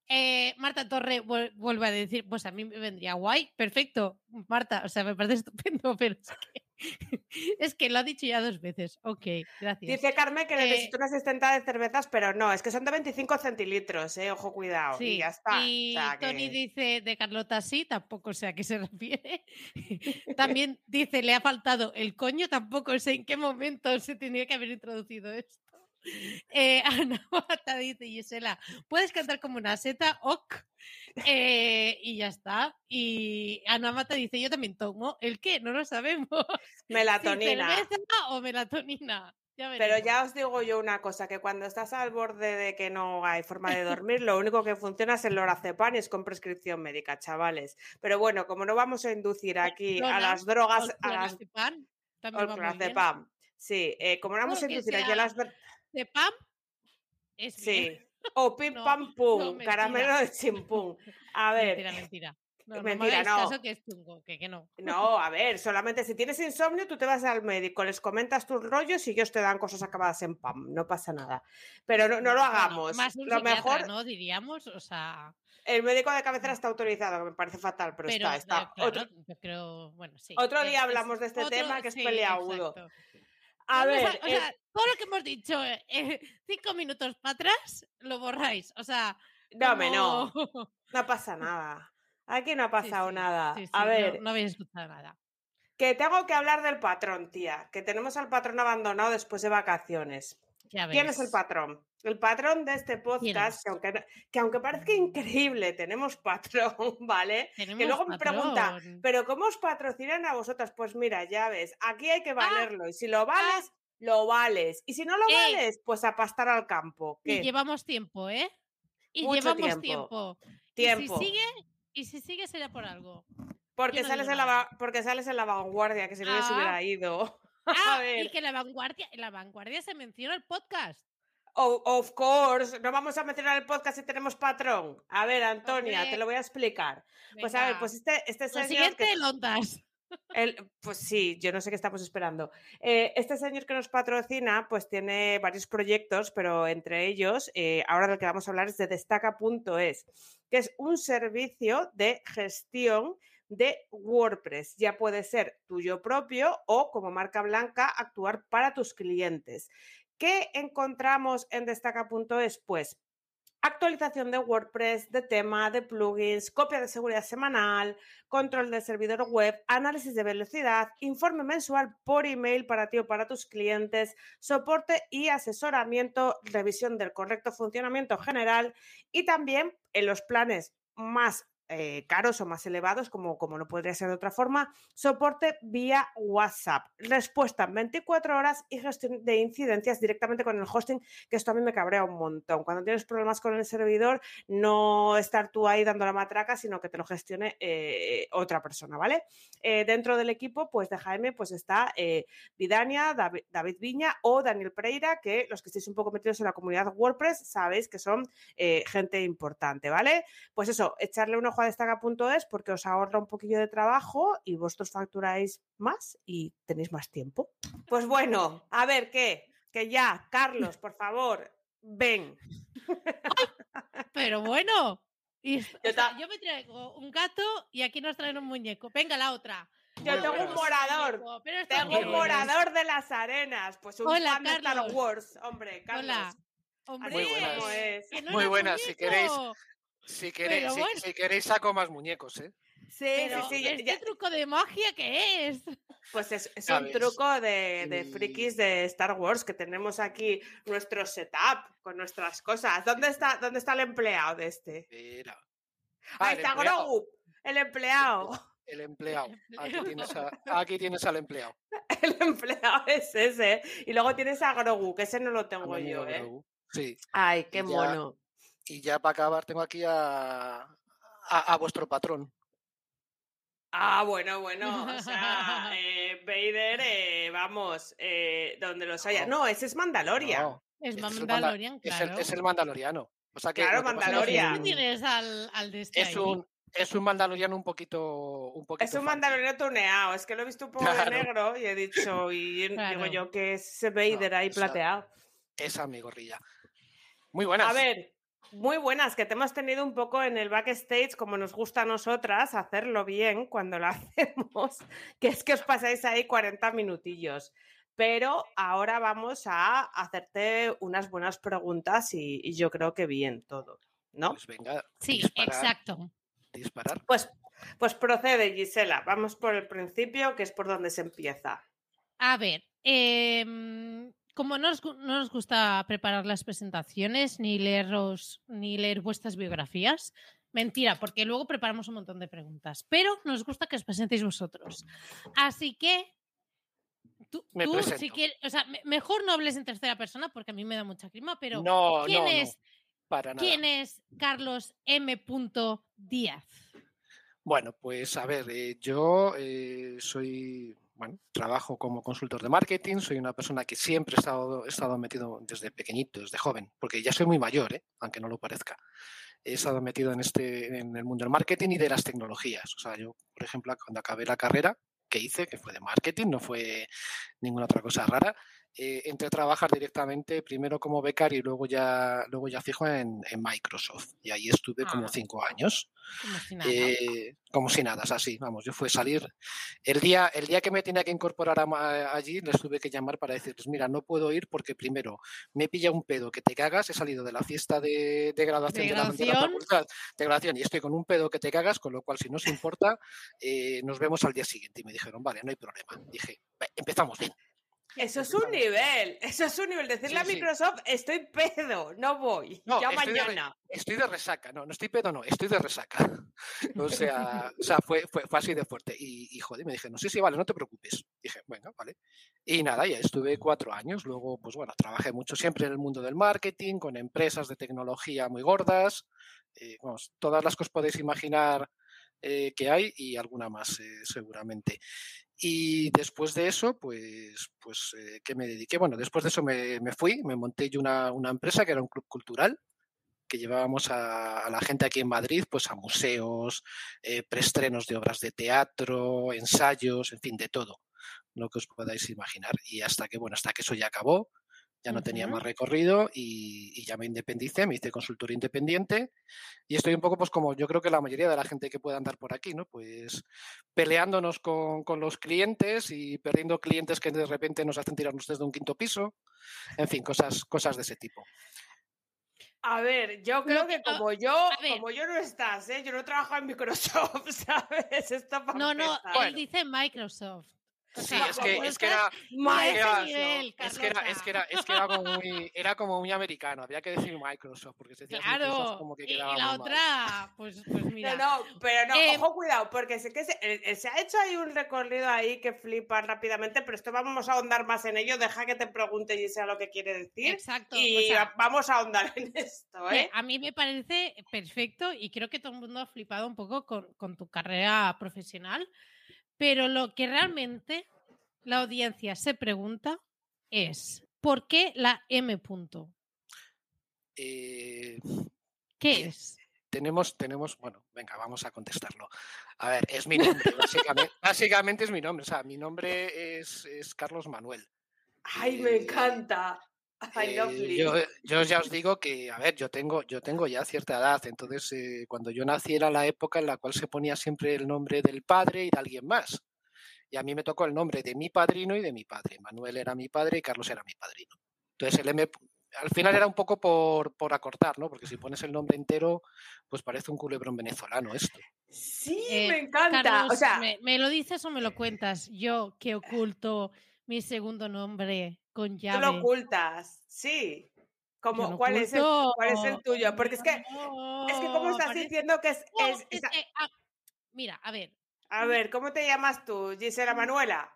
Eh, Marta Torre vuelve a decir, pues a mí me vendría guay, perfecto, Marta, o sea, me parece estupendo, pero es que, es que lo ha dicho ya dos veces. Ok, gracias. Dice Carmen que eh, necesito una asistenta de cervezas, pero no, es que son de 25 centilitros, eh, ojo, cuidado. Sí, y ya está. Y o sea, Tony que... dice de Carlota sí, tampoco sé a qué se refiere. También dice, le ha faltado el coño, tampoco sé en qué momento se tendría que haber introducido esto. Eh, Ana Mata dice Gisela, puedes cantar como una seta, ok. Eh, y ya está. Y Ana Mata dice, yo también tomo. ¿El qué? No lo sabemos. Melatonina. Si o melatonina. Ya Pero ya os digo yo una cosa, que cuando estás al borde de que no hay forma de dormir, lo único que funciona es el lorazepam y es con prescripción médica, chavales. Pero bueno, como no vamos a inducir aquí a las drogas, a las... Clonazepam. Sí, eh, como no vamos a inducir aquí a las de pam es Sí. O pim no, pam pum, no, caramelo de chimpum. A ver. Mentira, mentira. No, mentira, no. Caso que, es chungo, que, que no. No, a ver, solamente si tienes insomnio, tú te vas al médico, les comentas tus rollos y ellos te dan cosas acabadas en pam, no pasa nada. Pero no, no lo hagamos. más lo mejor, ¿no? Diríamos, o sea. El médico de cabecera está autorizado, me parece fatal, pero, pero está. está. Claro, otro, yo creo, bueno, sí. Otro día es, hablamos de este otro, tema que es sí, peleagudo. Exacto. A ver, o sea, todo lo que hemos dicho eh, cinco minutos para atrás lo borráis. O sea. No, como... no. No pasa nada. Aquí no ha pasado sí, sí, nada. Sí, a ver. No, no, habéis escuchado nada. que tengo que hablar del patrón, tía, que tenemos al patrón abandonado después de vacaciones. ¿Quién es el patrón? El patrón de este podcast, que aunque, que aunque, parezca increíble, tenemos patrón, ¿vale? que luego me pregunta, ¿pero cómo os patrocinan a vosotras? Pues mira, ya ves, aquí hay que ah, valerlo. y si lo ah. vales, lo vales. Y si no lo vales, pues a pastar al campo. Y llevamos tiempo, ¿eh? Y llevamos tiempo. tiempo. Y si sigue, y si sigue será por algo. Porque sales, en la, porque sales en la vanguardia, que si no se hubiera ah. y que la vanguardia, la vanguardia se menciona el podcast. of course, no vamos a mencionar el podcast si tenemos patrón. A ver, Antonia, te lo voy a explicar. Pues a ver, pues este, este señor. siguiente, que... El, pues sí, yo no sé qué estamos esperando. Eh, este señor que nos patrocina, pues tiene varios proyectos, pero entre ellos, eh, ahora del que vamos a hablar es de destaca.es, que es un servicio de gestión de WordPress. Ya puede ser tuyo propio o como marca blanca actuar para tus clientes. ¿Qué encontramos en destaca.es? Pues actualización de WordPress, de tema, de plugins, copia de seguridad semanal, control del servidor web, análisis de velocidad, informe mensual por email para ti o para tus clientes, soporte y asesoramiento, revisión del correcto funcionamiento general y también en los planes más eh, caros o más elevados, como, como no podría ser de otra forma, soporte vía WhatsApp, respuesta en 24 horas y gestión de incidencias directamente con el hosting, que esto a mí me cabrea un montón. Cuando tienes problemas con el servidor, no estar tú ahí dando la matraca, sino que te lo gestione eh, otra persona, ¿vale? Eh, dentro del equipo, pues de Jaime, pues está Vidania, David, David, Viña o Daniel Pereira, que los que estéis un poco metidos en la comunidad WordPress sabéis que son gente importante, ¿vale? Pues eso, echarle un a es porque os ahorra un poquillo de trabajo y vosotros facturáis más y tenéis más tiempo. Pues bueno, a ver qué, que ya, Carlos, por favor, ven. pero bueno, yo, me traigo un gato y aquí nos traen un muñeco. Venga, la otra. Yo tengo un morador. tengo un morador de las arenas. Pues un fan de Star Wars. Hombre, Carlos. Hola. Hombre, muy buenas. muy buenas. Si queréis, si queréis, si, queréis saco más muñecos, ¿eh? Sí, sí, sí. ¿Este truco de magia qué es? Pues es, un truco de, frikis de Star Wars que tenemos aquí nuestro setup con nuestras cosas. ¿Dónde está, dónde está el empleado de este? Mira. Ah, Ahí está Grogu, el empleado. El empleado. Aquí tienes, aquí tienes, al empleado. El empleado es ese. Y luego tienes a Grogu, que ese no lo tengo yo, ¿eh? Sí. Ay, qué mono. Y ya para acabar tengo aquí a, a, vuestro patrón. Ah, bueno, bueno, o sea, eh, Vader, eh, vamos, eh, donde los haya. No, ese es Mandalorian. es, Mandalorian, claro. Es el, Mandaloriano. O sea que claro, Mandalorian. ¿Qué tienes al, al de este es un es un mandaloriano un poquito, un poquito Es un mandaloriano tuneado, es que lo he visto un poco de negro y he dicho, y digo yo que es Vader ahí plateado. Esa mi gorrilla. Muy buenas. A ver, muy buenas, que te hemos tenido un poco en el backstage, como nos gusta a nosotras, hacerlo bien cuando lo hacemos, que es que os pasáis ahí 40 minutillos. Pero ahora vamos a hacerte unas buenas preguntas y, yo creo que bien todo, ¿no? Pues venga. Sí, exacto. Disparar. Pues, pues procede, Gisela. Vamos por el principio, que es por donde se empieza. A ver, eh, como no nos, gusta preparar las presentaciones ni leeros, ni leer vuestras biografías, mentira, porque luego preparamos un montón de preguntas, pero nos gusta que os presentéis vosotros. Así que tú, si quieres, o sea, mejor no hables en tercera persona porque a mí me da mucha clima, pero ¿quién es? ¿Quién es Carlos M. Díaz? Bueno, pues a ver, eh, yo eh, soy bueno, trabajo como consultor de marketing, soy una persona que siempre he estado, estado metido desde pequeñito, desde joven, porque ya soy muy mayor, ¿eh? aunque no lo parezca. He estado metido en, este, en el mundo del marketing y de las tecnologías. O sea, yo, por ejemplo, cuando acabé la carrera que hice, que fue de marketing, no fue ninguna otra cosa rara, eh, entré a trabajar directamente, primero como becario y luego ya, luego ya fijo en, en Microsoft. Y ahí estuve como Ah. cinco años. Como si nada. Eh, como si nada, así, vamos, yo fue salir. El día, el día que me tenía que incorporar a ma- allí, les tuve que llamar para decirles, mira, no puedo ir porque primero me pilla un pedo que te cagas, he salido de la fiesta de, de graduación de, la, de la graduación? facultad de graduación y estoy con un pedo que te cagas, con lo cual si no os importa, eh, nos vemos al día siguiente. Y me dijeron, vale, no hay problema. Dije, "Ve, empezamos bien. Eso es un nivel, eso es un nivel. Decirle Sí, a sí. Microsoft, estoy pedo, no voy, No, ya estoy de re- mañana. Estoy de resaca, no, no estoy pedo, no, estoy de resaca. O sea, o sea fue, fue, fue así de fuerte. Y, y joder, me dije, no, sí, sí, vale, no te preocupes. Dije, bueno, vale. Y nada, ya estuve cuatro años. Luego, pues bueno, trabajé mucho siempre en el mundo del marketing, con empresas de tecnología muy gordas. eh, vamos, todas las que os podéis imaginar eh, que hay y alguna más, eh, seguramente. Y después de eso, pues, pues eh, ¿qué me dediqué? Bueno, después de eso me, me fui, me monté yo una, una empresa que era un club cultural que llevábamos a, a la gente aquí en Madrid, pues a museos, eh, preestrenos de obras de teatro, ensayos, en fin, de todo, lo que os podáis imaginar. Y hasta que, bueno, hasta que eso ya acabó, ya no tenía más recorrido y, y ya me independicé, me hice consultor independiente y estoy un poco, pues como yo creo que la mayoría de la gente que pueda andar por aquí, ¿no? Pues peleándonos con, con los clientes y perdiendo clientes que de repente nos hacen tirarnos desde un quinto piso, en fin, cosas, cosas de ese tipo. A ver, yo creo que- que como yo, como yo no estás, ¿eh? yo no trabajo en Microsoft, ¿sabes? Esto para No, no, él Bueno. dice Microsoft. O Sí, es que, es que era, es que era- nivel, es que era, es que era, es que era como muy, era como muy americano, había que decir Microsoft, porque decías Microsoft Claro, como que y, y quedaba la muy mal. otra, pues, pues mira. No, no, pero no, Eh, ojo, cuidado, porque sé que se, eh, eh, se ha hecho ahí un recorrido ahí que flipa rápidamente, pero esto vamos a ahondar más en ello. Deja que te pregunte y sea lo que quiere decir. Exacto. o Y sea, vamos a ahondar en esto, ¿eh? a mí me parece perfecto y creo que todo el mundo ha flipado un poco con, con tu carrera profesional, pero lo que realmente la audiencia se pregunta es, ¿por qué la M punto? Eh, ¿Qué es? tenemos, tenemos, bueno, venga, vamos a contestarlo. A ver, es mi nombre, básicamente, básicamente es mi nombre, o sea, mi nombre es, es Carlos Manuel. Ay, me eh, encanta. Eh, yo, yo ya os digo que, a ver, yo tengo, yo tengo ya cierta edad, entonces eh, cuando yo nací era la época en la cual se ponía siempre el nombre del padre y de alguien más. Y a mí me tocó el nombre de mi padrino y de mi padre. Manuel era mi padre y Carlos era mi padrino. Entonces el M al final era un poco por, por acortar, ¿no? Porque si pones el nombre entero, pues parece un culebrón venezolano esto. Sí, Eh, me encanta. Carlos, o sea, ¿me, me lo dices o me lo cuentas? Yo que oculto mi segundo nombre con tú llave. lo ocultas. Sí. Como, ¿cuál, es el. ¿Cuál es el tuyo? Porque es que, es que ¿cómo estás parece- diciendo que es, No, ah, mira, a ver. A ver, ¿cómo te llamas tú? Gisela Manuela.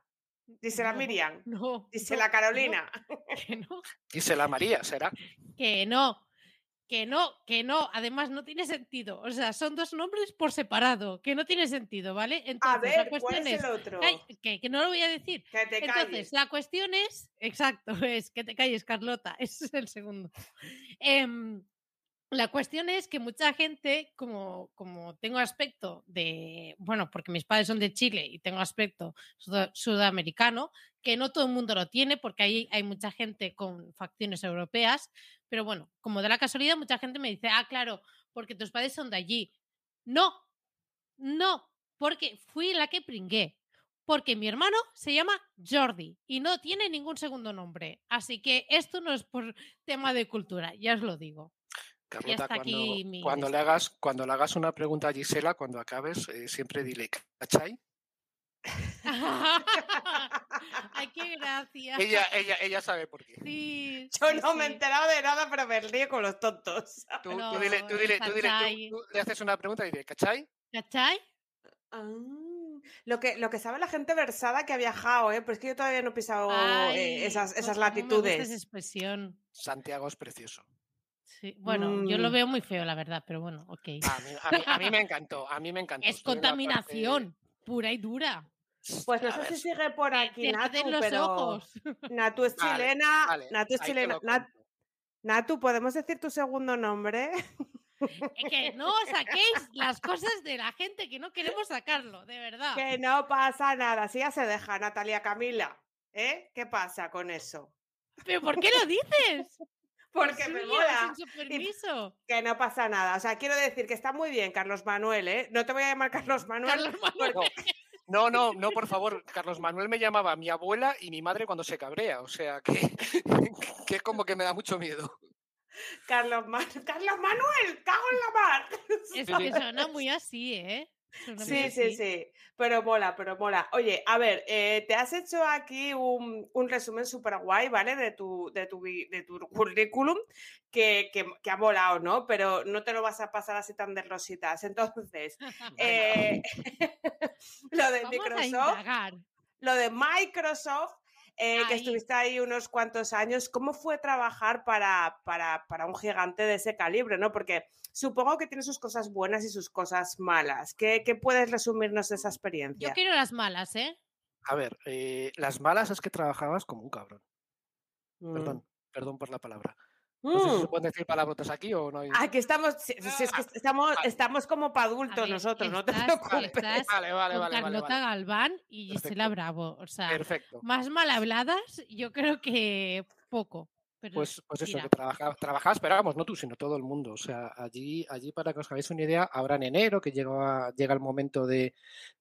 Gisela no, Miriam. No. Gisela no, Carolina. no, Que no, Gisela María, será. que no. Que no, que no, además no tiene sentido. O sea, son dos nombres por separado, que no tiene sentido, ¿vale? A Entonces, ver, la ¿cuál cuestión es es. el otro? Que, que no lo voy a decir. Que te Entonces, calles. la cuestión es, exacto, es que te calles, Carlota, ese es el segundo. Em, la cuestión es que mucha gente, como, como tengo aspecto de, bueno, porque mis padres son de Chile y tengo aspecto suda- sudamericano, que no todo el mundo lo tiene, porque ahí hay mucha gente con facciones europeas, pero bueno, como de la casualidad, mucha gente me dice, ah, claro, porque tus padres son de allí. No, no, porque fui la que pringué. Porque mi hermano se llama Jordi y no tiene ningún segundo nombre. Así que esto no es por tema de cultura, ya os lo digo. Carlota, está cuando, aquí mi cuando le hagas, cuando le hagas una pregunta a Gisela, cuando acabes, eh, siempre dile, ¿cachai? Ay, qué gracia. Ella, ella, ella sabe por qué. Sí, Yo sí, no me he enterado de nada, pero me río con los tontos. Tú, No, tú dile, tú dile, tú dile, tú- ¿cachai? tú le haces una pregunta y dile, ¿cachai? ¿Cachai? Ah, lo, que, lo que sabe la gente versada que ha viajado, ¿eh? Pero es que yo todavía no he pisado eh, esas, pues esas cómo me gusta latitudes. esa expresión. Santiago es precioso. Sí, Bueno, yo lo Mm. veo muy feo, la verdad, pero bueno, ok. A mí, a mí- a mí me encantó, a mí me encantó. Es parte- contaminación pura y dura. Pues no sé si sigue por aquí te Natu, los pero ojos. Natu es Vale, chilena. vale, Natu es chilena. Nat-. Natu, ¿podemos decir tu segundo nombre? Es que no saquéis las cosas de la gente que no queremos sacarlo, de verdad. Que no pasa nada, si ya se deja, Natalia Camila. ¿Eh? ¿Qué pasa con eso? ¿Pero por qué lo dices? Porque me mola. Sin su permiso. Que no pasa nada. O sea, quiero decir que está muy bien, Carlos Manuel, ¿eh? No te voy a llamar Carlos Manuel. Carlos Manuel. porque- No, no, no, por favor. Carlos Manuel me llamaba mi abuela y mi madre cuando se cabrea. O sea, que, que es como que me da mucho miedo. Carlos, Ma- Carlos Manuel, cago en la mar. Es que suena muy así, ¿eh? Sí, sí, sí, pero mola, pero mola. Oye, a ver, eh, te has hecho aquí un, un resumen súper guay, ¿vale? De tu, de tu, de tu currículum, que, que, que ha molado, ¿no? Pero no te lo vas a pasar así tan de rositas. Entonces, eh, lo de Vamos Microsoft, lo de Microsoft, eh, que estuviste ahí unos cuantos años, ¿cómo fue trabajar para, para, para un gigante de ese calibre, ¿no? Porque supongo que tiene sus cosas buenas y sus cosas malas. ¿Qué, qué puedes resumirnos de esa experiencia? Yo quiero las malas, ¿eh? A ver, eh, las malas es que trabajabas como un cabrón. Mm. Perdón, perdón por la palabra. No sé si se Mm. pueden decir palabrotas aquí o no hay. Aquí estamos, si, si es que estamos, vale. estamos como para adultos ver, nosotros, no te estás- preocupes. estás Vale, vale, Con vale, vale, Carlota vale. Galván y Gisela Perfecto. Bravo. O sea, Perfecto. más mal habladas, yo creo que poco. Pero Pues, pues eso, mira, que trabaja- trabajabas, pero vamos, no tú, sino todo el mundo. O sea, allí, allí para que os hagáis una idea, ahora en enero, que llega, llega el momento de,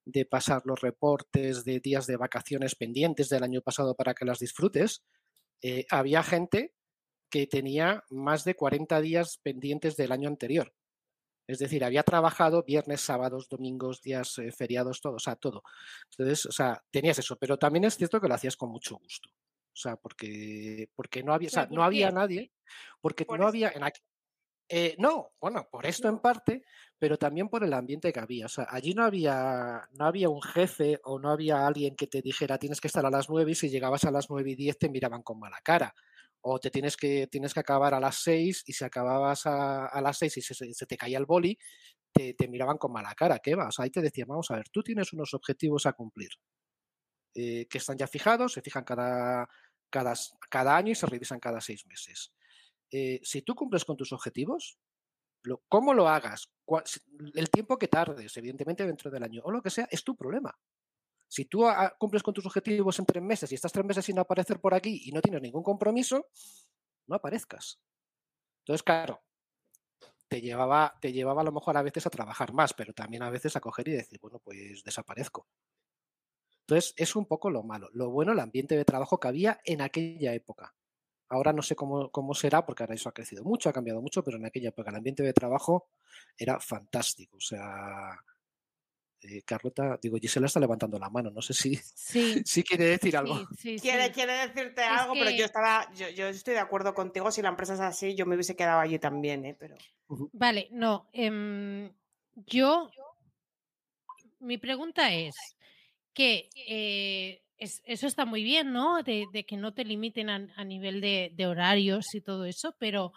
de pasar los reportes de días de vacaciones pendientes del año pasado para que las disfrutes, eh, había gente que tenía más de 40 días pendientes del año anterior. Es decir, había trabajado viernes, sábados, domingos, días eh, feriados, todo, o sea, todo. Entonces, o sea, tenías eso, pero también es cierto que lo hacías con mucho gusto. O sea, porque, porque no había, o sea, ¿Pero no había nadie, porque Por no eso. había en eh, no, bueno, por esto en parte, pero también por el ambiente que había. O sea, allí no había, no había un jefe o no había alguien que te dijera tienes que estar a las 9 y si llegabas a las 9 y 10 te miraban con mala cara. O te tienes que, tienes que acabar a las 6 y si acababas a, las 6 y se, te caía el boli, te, te miraban con mala cara. ¿Qué vas? Ahí te decían, vamos a ver, tú tienes unos objetivos a cumplir eh, que están ya fijados, se fijan cada, cada, cada año y se revisan cada seis meses. Eh, si tú cumples con tus objetivos, lo, cómo lo hagas, el tiempo que tardes, evidentemente dentro del año, o lo que sea, es tu problema. Si tú cumples con tus objetivos en tres meses y estás tres meses sin aparecer por aquí y no tienes ningún compromiso, no aparezcas. Entonces, claro, te llevaba, te llevaba a lo mejor a veces a trabajar más, pero también a veces a coger y decir, bueno, pues desaparezco. Entonces, es un poco lo malo. Lo bueno, el ambiente de trabajo que había en aquella época. Ahora no sé cómo, cómo será, porque ahora eso ha crecido mucho, ha cambiado mucho, pero en aquella época el ambiente de trabajo era fantástico. O sea, eh, Carlota, digo, Gisela está levantando la mano, no sé si, sí, si quiere decir algo. sí, sí, Quiere, sí. quiere decirte Es algo, pero yo estaba, yo, yo estoy de acuerdo contigo. Si la empresa es así, yo me hubiese quedado allí también, ¿eh? Pero Vale, no. em, yo. Mi pregunta es que eh, es- eso está muy bien, ¿no? De, de que no te limiten a, a nivel de, de horarios y todo eso, pero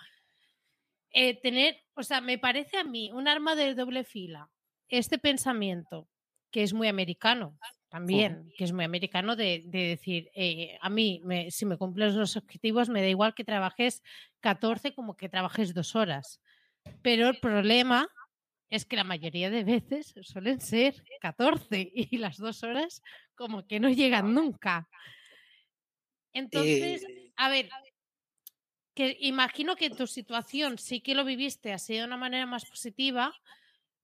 eh, tener, o sea, me parece a mí un arma de doble fila este pensamiento que es muy americano también, que es muy americano de, de decir, eh, a mí, me- si me cumples los objetivos, me da igual que trabajes 14 como que trabajes dos horas. Pero el problema es que la mayoría de veces suelen ser 14 y las dos horas como que no llegan nunca. Entonces, Eh, a ver, que imagino que en tu situación sí que lo viviste así de una manera más positiva,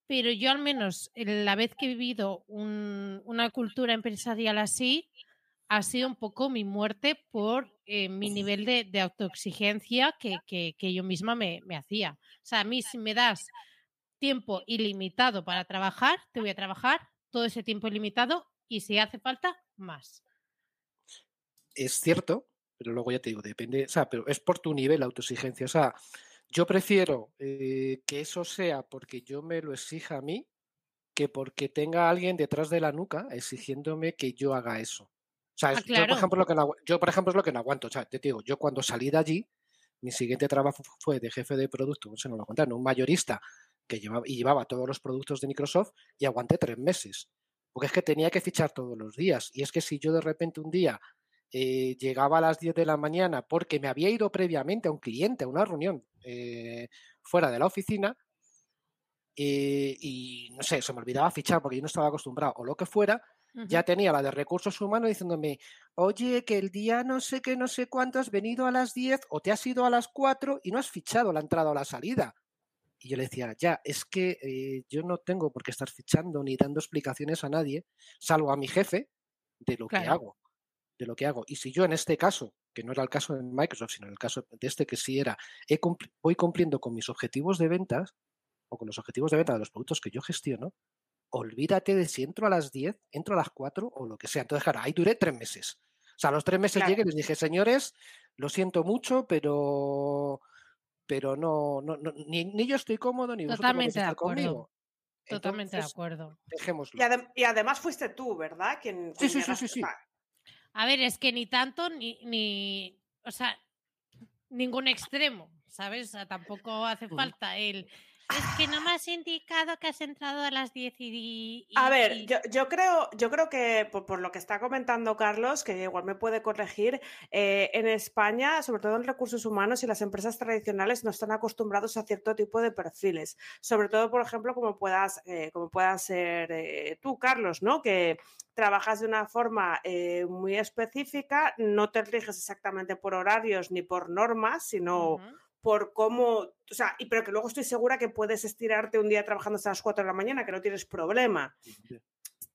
pero yo al menos en la vez que he vivido un- una cultura empresarial así, ha sido un poco mi muerte por eh, mi nivel de, de autoexigencia que, que- que yo misma me, me hacía. O sea, a mí si me das tiempo ilimitado para trabajar, te voy a trabajar todo ese tiempo ilimitado y si hace falta, más. es cierto, pero luego ya te digo, depende, o sea, pero es por tu nivel de autoexigencia. O sea, yo prefiero eh, que eso sea porque yo me lo exija a mí que porque tenga alguien detrás de la nuca exigiéndome que yo haga eso. O sea, Ah, yo, por ejemplo, lo que no, yo, por ejemplo, es lo que no aguanto. O sea, te digo, yo cuando salí de allí, mi siguiente trabajo fu- fue de jefe de producto, eso no lo contaron, un mayorista que llevaba, y llevaba todos los productos de Microsoft y aguanté tres meses. Porque es que tenía que fichar todos los días. Y es que si yo de repente un día eh, llegaba a las 10 de la mañana porque me había ido previamente a un cliente, a una reunión eh, fuera de la oficina, eh, y no sé, se me olvidaba fichar porque yo no estaba acostumbrado o lo que fuera, ya tenía la de recursos humanos diciéndome, oye, que el día no sé qué, no sé cuánto has venido a las 10 o te has ido a las 4 y no has fichado la entrada o la salida. Y yo le decía, ya, es que eh, yo no tengo por qué estar fichando ni dando explicaciones a nadie, salvo a mi jefe, de lo que hago. De lo que hago. Y si yo en este caso, que no era el caso de Microsoft, sino en el caso de este que sí era, voy cumpliendo con mis objetivos de ventas o con los objetivos de venta de los productos que yo gestiono, olvídate de si entro a las 10, entro a las 4 o lo que sea. Entonces, claro, ahí duré tres meses. O sea, a los tres meses llegué y les dije, señores, lo siento mucho, pero pero no, no, ni, yo estoy cómodo ni Totalmente de acuerdo. conmigo. Totalmente de acuerdo. Dejémoslo. Y, además fuiste tú, ¿verdad? Quien, sí, sí, sí, sí, A ver, es que ni tanto ni, ni o sea, ningún extremo, ¿sabes? O sea, tampoco hace falta el es que no me has indicado que has entrado a las 10 y... a ver, yo, creo, yo creo que por, lo que está comentando Carlos, que igual me puede corregir, eh, en España, sobre todo en recursos humanos y las empresas tradicionales, no están acostumbrados a cierto tipo de perfiles. Sobre todo, por ejemplo, como puedas, eh, como puedas ser eh, tú, Carlos, ¿no? Que trabajas de una forma muy específica, no te riges exactamente por horarios ni por normas, sino por cómo, o sea, y, pero que luego estoy segura que puedes estirarte un día trabajando hasta las 4 de la mañana, que no tienes problema.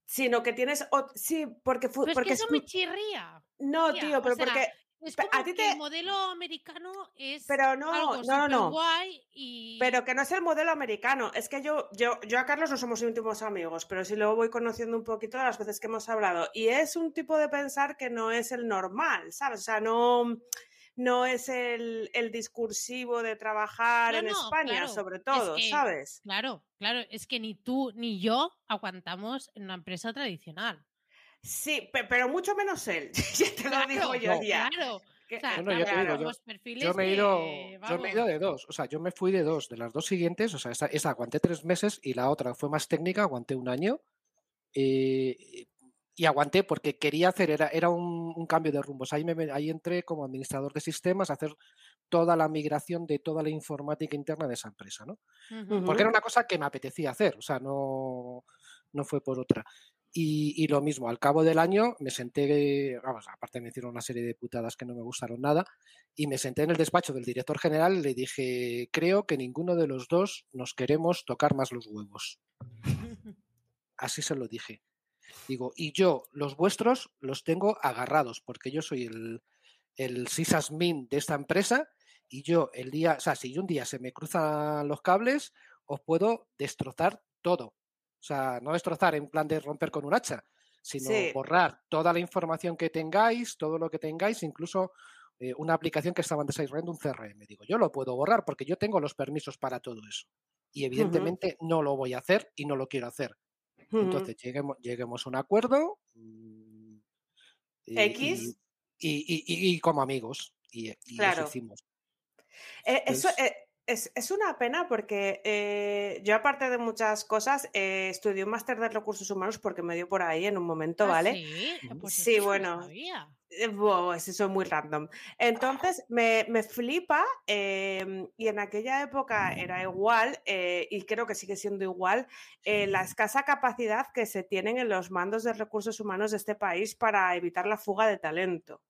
Sino que tienes, sí, porque... Pero es porque que eso me chirría. No, tío, pero porque... Es como a ti te... el modelo americano es pero no, algo no, no, guay y... Pero que no es el modelo americano. Es que yo, yo, yo a Carlos no somos íntimos amigos, pero sí luego voy conociendo un poquito de las veces que hemos hablado. Y es un tipo de pensar que no es el normal, ¿sabes? O sea, no no es el, discursivo de trabajar en España, sobre todo, ¿sabes? Claro, claro, es que ni tú ni yo aguantamos en una empresa tradicional. Sí, pero mucho menos él, ya te lo digo yo ya. Claro. yo, me he ido, de dos, o sea, yo me fui de dos, de las dos siguientes, o sea, esa, aguanté tres meses y la otra fue más técnica, aguanté un año. Y aguanté porque quería hacer, era, era un, cambio de rumbos. Ahí, me, ahí entré como administrador de sistemas a hacer toda la migración de toda la informática interna de esa empresa, ¿no? Porque era una cosa que me apetecía hacer, o sea, no, no fue por otra. Y, lo mismo, al cabo del año me senté, vamos, aparte me hicieron una serie de putadas que no me gustaron nada, y me senté en el despacho del director general y le dije, creo que ninguno de los dos nos queremos tocar más los huevos. Así se lo dije. Digo, y yo, los vuestros, los tengo agarrados, porque yo soy el, el sysadmin de esta empresa y yo el día, o sea, si un día se me cruzan los cables, os puedo destrozar todo. O sea, no destrozar en plan de romper con un hacha, sino borrar toda la información que tengáis, todo lo que tengáis, incluso eh, una aplicación que estaban desarrollando un CRM. Digo, yo lo puedo borrar porque yo tengo los permisos para todo eso. Y evidentemente no lo voy a hacer y no lo quiero hacer. Entonces lleguemos, lleguemos a un acuerdo. Mm, X. Y, como amigos. Y, claro. hicimos. Eh, eso, eh, es, una pena porque eh, yo, aparte de muchas cosas, estudié un máster de recursos humanos porque me dio por ahí en un momento, ¿Ah, ¿vale? Sí, pues sí bueno. Wow, eso es muy random. Entonces, me, flipa em, y en aquella época era igual y creo que sigue siendo igual la escasa capacidad que se tienen en los mandos de recursos humanos de este país para evitar la fuga de talento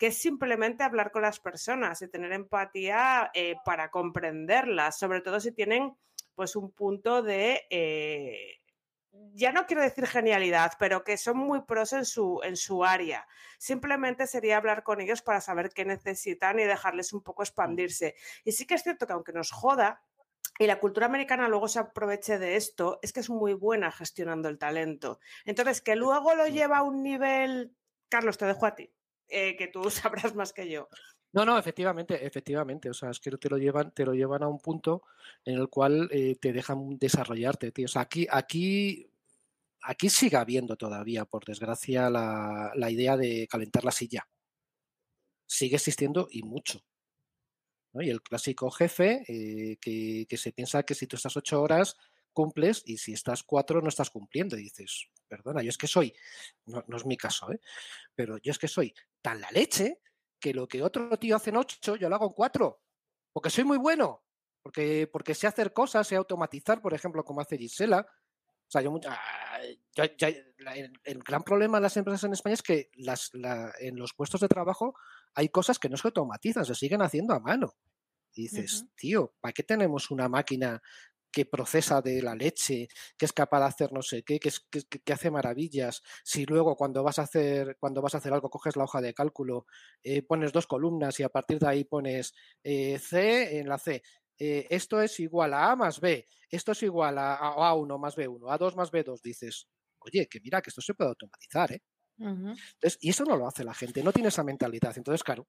que es simplemente hablar con las personas y tener empatía eh, para comprenderlas, sobre todo si tienen pues un punto de, eh, ya no quiero decir genialidad, pero que son muy pros en su, en su área. Simplemente sería hablar con ellos para saber qué necesitan y dejarles un poco expandirse. Y sí que es cierto que aunque nos joda, y la cultura americana luego se aproveche de esto, es que es muy buena gestionando el talento. Entonces, que luego lo lleva a un nivel, Carlos, te dejo a ti. Eh, que tú sabrás más que yo. No, no, efectivamente, efectivamente. O sea, es que te lo llevan, te lo llevan a un punto en el cual eh, te dejan desarrollarte, tío. O sea, aquí, aquí, aquí sigue habiendo todavía, por desgracia, la, idea de calentar la silla. Sigue existiendo y mucho. Y el clásico jefe eh, que, que, se piensa que si tú estás ocho horas cumples y si estás cuatro no estás cumpliendo. Y dices, perdona, yo es que soy, no, es mi caso, ¿eh? pero yo es que soy tan la leche que lo que otro tío hace en ocho, yo lo hago en cuatro, porque soy muy bueno, porque, porque sé hacer cosas, sé automatizar, por ejemplo, como hace Gisela, O sea, yo, ah, el, gran problema de las empresas en España es que las, en los puestos de trabajo hay cosas que no se automatizan, se siguen haciendo a mano. Y dices, tío, ¿para qué tenemos una máquina que procesa de la leche, que es capaz de hacer no sé qué, que, que, hace maravillas. Si luego cuando vas a hacer, cuando vas a hacer algo, coges la hoja de cálculo, eh, pones dos columnas y a partir de ahí pones eh, C en la C. Eh, esto es igual a A más B, esto es igual a, a, 1 más B1, A2 más B2, dices, oye, que mira, que esto se puede automatizar, ¿eh? y eso no lo hace la gente, no tiene esa mentalidad. Entonces, claro,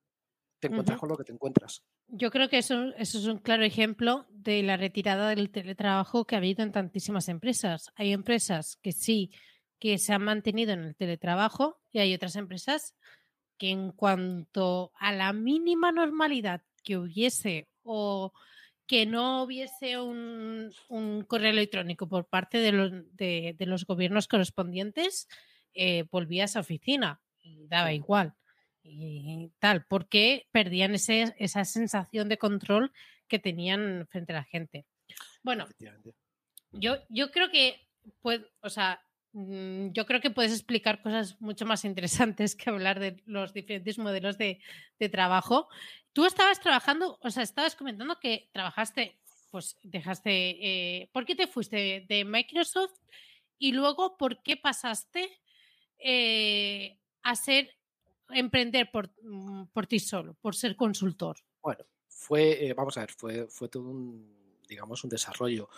te encuentras con lo que te encuentras. Yo creo que eso, eso, es un claro ejemplo de la retirada del teletrabajo que ha habido en tantísimas empresas. Hay empresas que sí, que se han mantenido en el teletrabajo y hay otras empresas que en cuanto a la mínima normalidad que hubiese o que no hubiese un, correo electrónico por parte de los, de, los gobiernos correspondientes, eh, volvía a esa oficina y daba igual y tal, porque perdían ese, esa sensación de control que tenían frente a la gente. Bueno, yo, yo creo que, pues, o sea, mm, yo creo que puedes explicar cosas mucho más interesantes que hablar de los diferentes modelos de, de trabajo. Tú estabas trabajando, o sea, estabas comentando que trabajaste, pues dejaste, eh, ¿por qué te fuiste de Microsoft y luego por qué pasaste eh, a ser emprender por, mm, por ti solo, por ser consultor? Bueno, fue, eh, vamos a ver, fue, fue todo un, digamos, un desarrollo.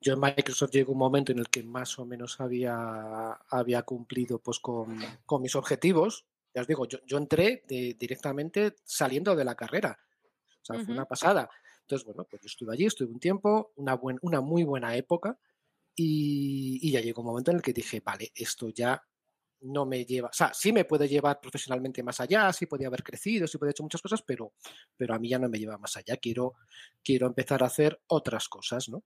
Yo en Microsoft llegó un momento en el que más o menos había, había cumplido pues, con, con mis objetivos. Ya os digo, yo, yo entré directamente saliendo de la carrera. O sea, fue una pasada. Entonces, bueno, pues yo estuve allí, estuve un tiempo, una, buen, una muy buena época. Y, y, ya llegó un momento en el que dije, vale, esto ya no me lleva, o sea, sí me puede llevar profesionalmente más allá, sí podía haber crecido, sí podía haber hecho muchas cosas, pero, pero a mí ya no me lleva más allá. Quiero, quiero empezar a hacer otras cosas, ¿no?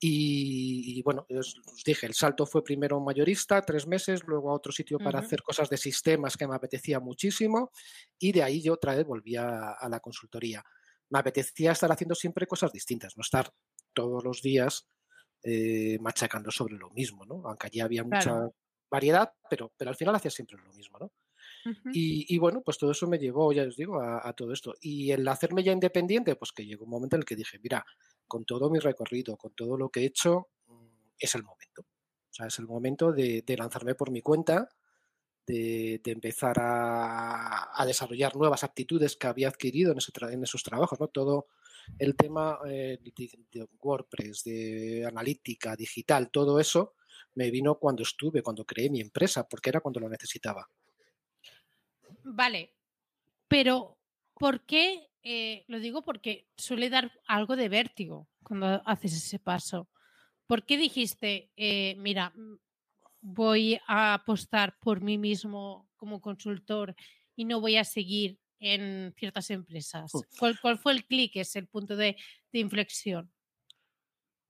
Y, bueno, os, dije, el salto fue primero mayorista, tres meses, luego a otro sitio para hacer cosas de sistemas que me apetecía muchísimo y de ahí yo otra vez volví a, la consultoría. Me apetecía estar haciendo siempre cosas distintas, no estar todos los días eh, machacando sobre lo mismo, ¿no? Aunque allí había mucha variedad, pero, pero al final hacía siempre lo mismo, ¿no? y, bueno, pues todo eso me llevó, ya os digo, a, todo esto. Y el hacerme ya independiente, pues que llegó un momento en el que dije, mira, con todo mi recorrido, con todo lo que he hecho, mm, es el momento. O sea, es el momento de, lanzarme por mi cuenta, de, empezar a, desarrollar nuevas aptitudes que había adquirido en, en esos trabajos, ¿no? Todo el tema eh, de WordPress, de analítica, digital, todo eso, me vino cuando estuve, cuando creé mi empresa, porque era cuando lo necesitaba. Vale, pero ¿por qué? Eh, lo digo porque suele dar algo de vértigo cuando haces ese paso. ¿Por qué dijiste, eh, mira, mm, voy a apostar por mí mismo como consultor y no voy a seguir en ciertas empresas? Mm. ¿Cuál, fue el clic, es el punto de inflexión?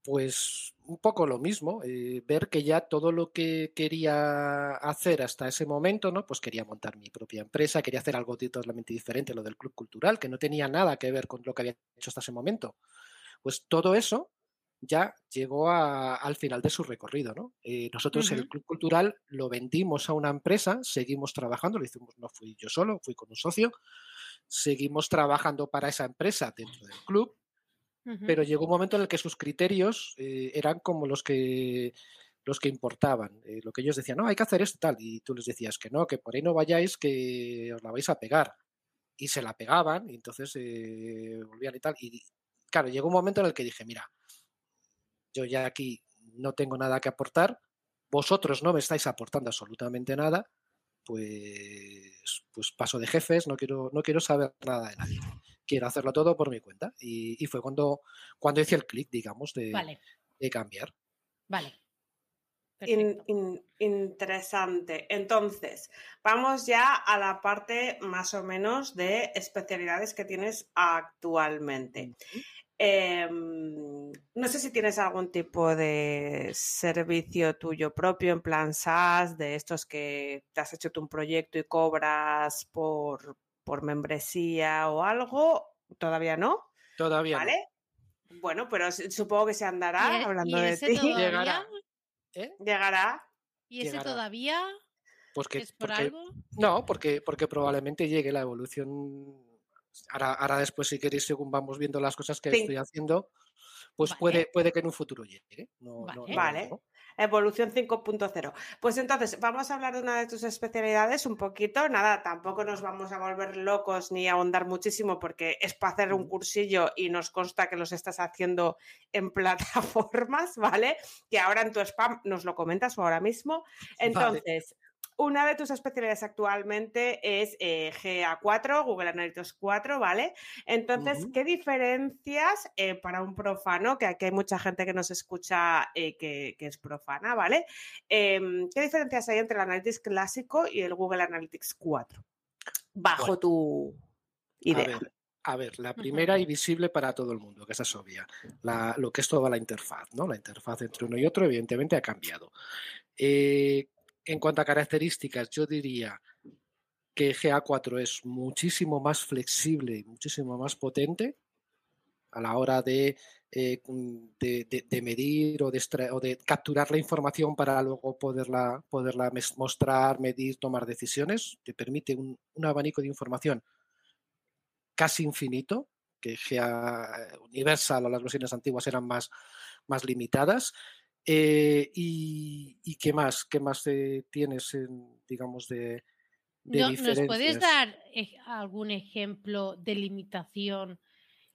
Pues un poco lo mismo, eh, ver que ya todo lo que quería hacer hasta ese momento, ¿no? Pues quería montar mi propia empresa, quería hacer algo totalmente diferente, lo del club cultural, que no tenía nada que ver con lo que había hecho hasta ese momento. Pues todo eso ya llegó al final de su recorrido, ¿no? Eh, nosotros el club cultural lo vendimos a una empresa, seguimos trabajando, lo hicimos, no fui yo solo, fui con un socio, seguimos trabajando para esa empresa dentro del club pero llegó un momento en el que sus criterios eh, eran como los que los que importaban. Eh, lo que ellos decían, no, hay que hacer esto tal, y tú les decías que no, que por ahí no vayáis, que os la vais a pegar. Y se la pegaban, y entonces eh, volvían y tal. Y claro, llegó un momento en el que dije, mira, yo ya aquí no tengo nada que aportar, vosotros no me estáis aportando absolutamente nada, pues, pues paso de jefes, no quiero, no quiero saber nada de nadie quiero hacerlo todo por mi cuenta. Y, fue cuando, cuando hice el clic, digamos, de, de, cambiar. Vale. interesante. Entonces, vamos ya a la parte más o menos de especialidades que tienes actualmente. Em, no sé si tienes algún tipo de servicio tuyo propio, en plan SaaS, de estos que te has hecho tú un proyecto y cobras por, por membresía o algo, todavía no. Todavía ¿Vale? Bueno, pero supongo que se andará hablando de ti. Llegará. ¿eh? Llegará. ¿Y ese Llegará. todavía Pues que, es por porque- algo? No, porque, porque probablemente llegue la evolución. Ahora, ahora después, si queréis, según vamos viendo las cosas que Sí. estoy haciendo, pues Vale. puede, puede que en un futuro llegue. No, Vale. no Vale. digo. Evolución 5.0. Pues entonces, vamos a hablar de una de tus especialidades un poquito. Nada, tampoco nos vamos a volver locos ni a ahondar muchísimo porque es para hacer un cursillo y nos consta que los estás haciendo en plataformas, ¿vale? Que ahora en tu spam nos lo comentas o ahora mismo. Entonces, una de tus especialidades actualmente es eh, GA4, Google Analytics 4, ¿vale? Entonces. ¿qué diferencias eh, para un profano, que aquí hay mucha gente que nos escucha eh, que, que es profana, ¿vale? Em, ¿Qué diferencias hay entre el Analytics clásico y el Google Analytics 4? Bajo Bueno. tu A idea. ver, a ver, la primera y visible para todo el mundo, que esa es obvia, la- lo que es toda la interfaz, ¿no? La interfaz entre uno y otro, evidentemente, ha cambiado. Eh, en cuanto a características, yo diría que GA4 es muchísimo más flexible muchísimo más potente a la hora de, eh, mm, de- medir o de, o de capturar la información para luego poderla, poderla mostrar, medir, tomar decisiones. Te permite un, un abanico de información casi infinito, que GA Universal o las versiones antiguas eran más, más limitadas. Eh, y, y qué más? ¿Qué más eh, tienes, en, digamos, de, de No, ¿Nos puedes diferencias? dar algún ejemplo de limitación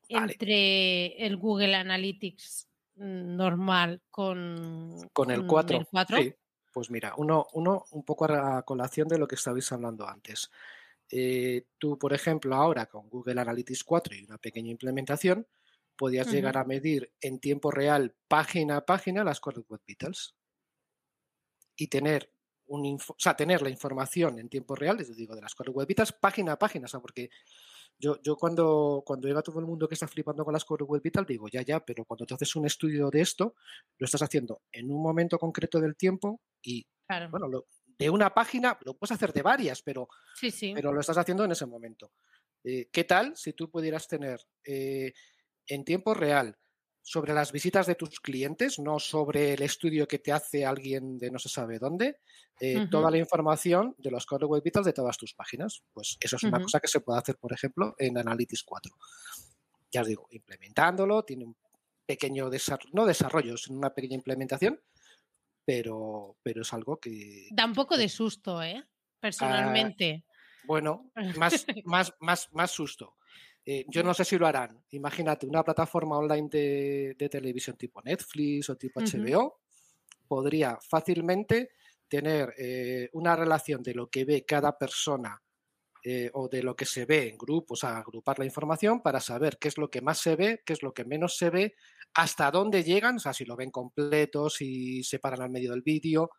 Vale. entre el Google Analytics mm, normal con, Con el 4. el 4? Sí, pues mira, uno, uno un poco a colación de lo que estabais hablando antes. Eh, tú, por ejemplo, ahora con Google Analytics 4 y una pequeña implementación, podías llegar a medir en tiempo real, página a página, las Core Web Vitals y tener un info- o sea, tener la información en tiempo real, les digo, de las Core Web Vitals, página a página, o sea, porque yo, yo cuando, cuando llega todo el mundo que está flipando con las Core Web Vitals, digo, ya, ya, pero cuando te haces un estudio de esto, lo estás haciendo en un momento concreto del tiempo y, Claro. bueno, lo- de una página, lo puedes hacer de varias, pero, sí, sí. pero lo estás haciendo en ese momento. Eh, ¿Qué tal si tú pudieras tener eh, en tiempo real sobre las visitas de tus clientes, no sobre el estudio que te hace alguien de no se sabe dónde, eh, toda la información de los Core Web Vitals de todas tus páginas? Pues eso es una cosa que se puede hacer, por ejemplo, en Analytics 4. Ya os digo, implementándolo, tiene un pequeño desarrollo, no desarrollo, sino una pequeña implementación, pero, pero es algo que, Da un poco de susto, ¿eh? Personalmente. Bueno, más, más, más, más susto. Eh, yo no sé si lo harán. Imagínate, una plataforma online de, de televisión tipo Netflix o tipo. HBO podría fácilmente tener eh, una relación de lo que ve cada persona eh, o de lo que se ve en grupos, o sea, agrupar la información para saber qué es lo que más se ve, qué es lo que menos se ve, hasta dónde llegan, o sea, si lo ven completo, si se paran al medio del vídeo,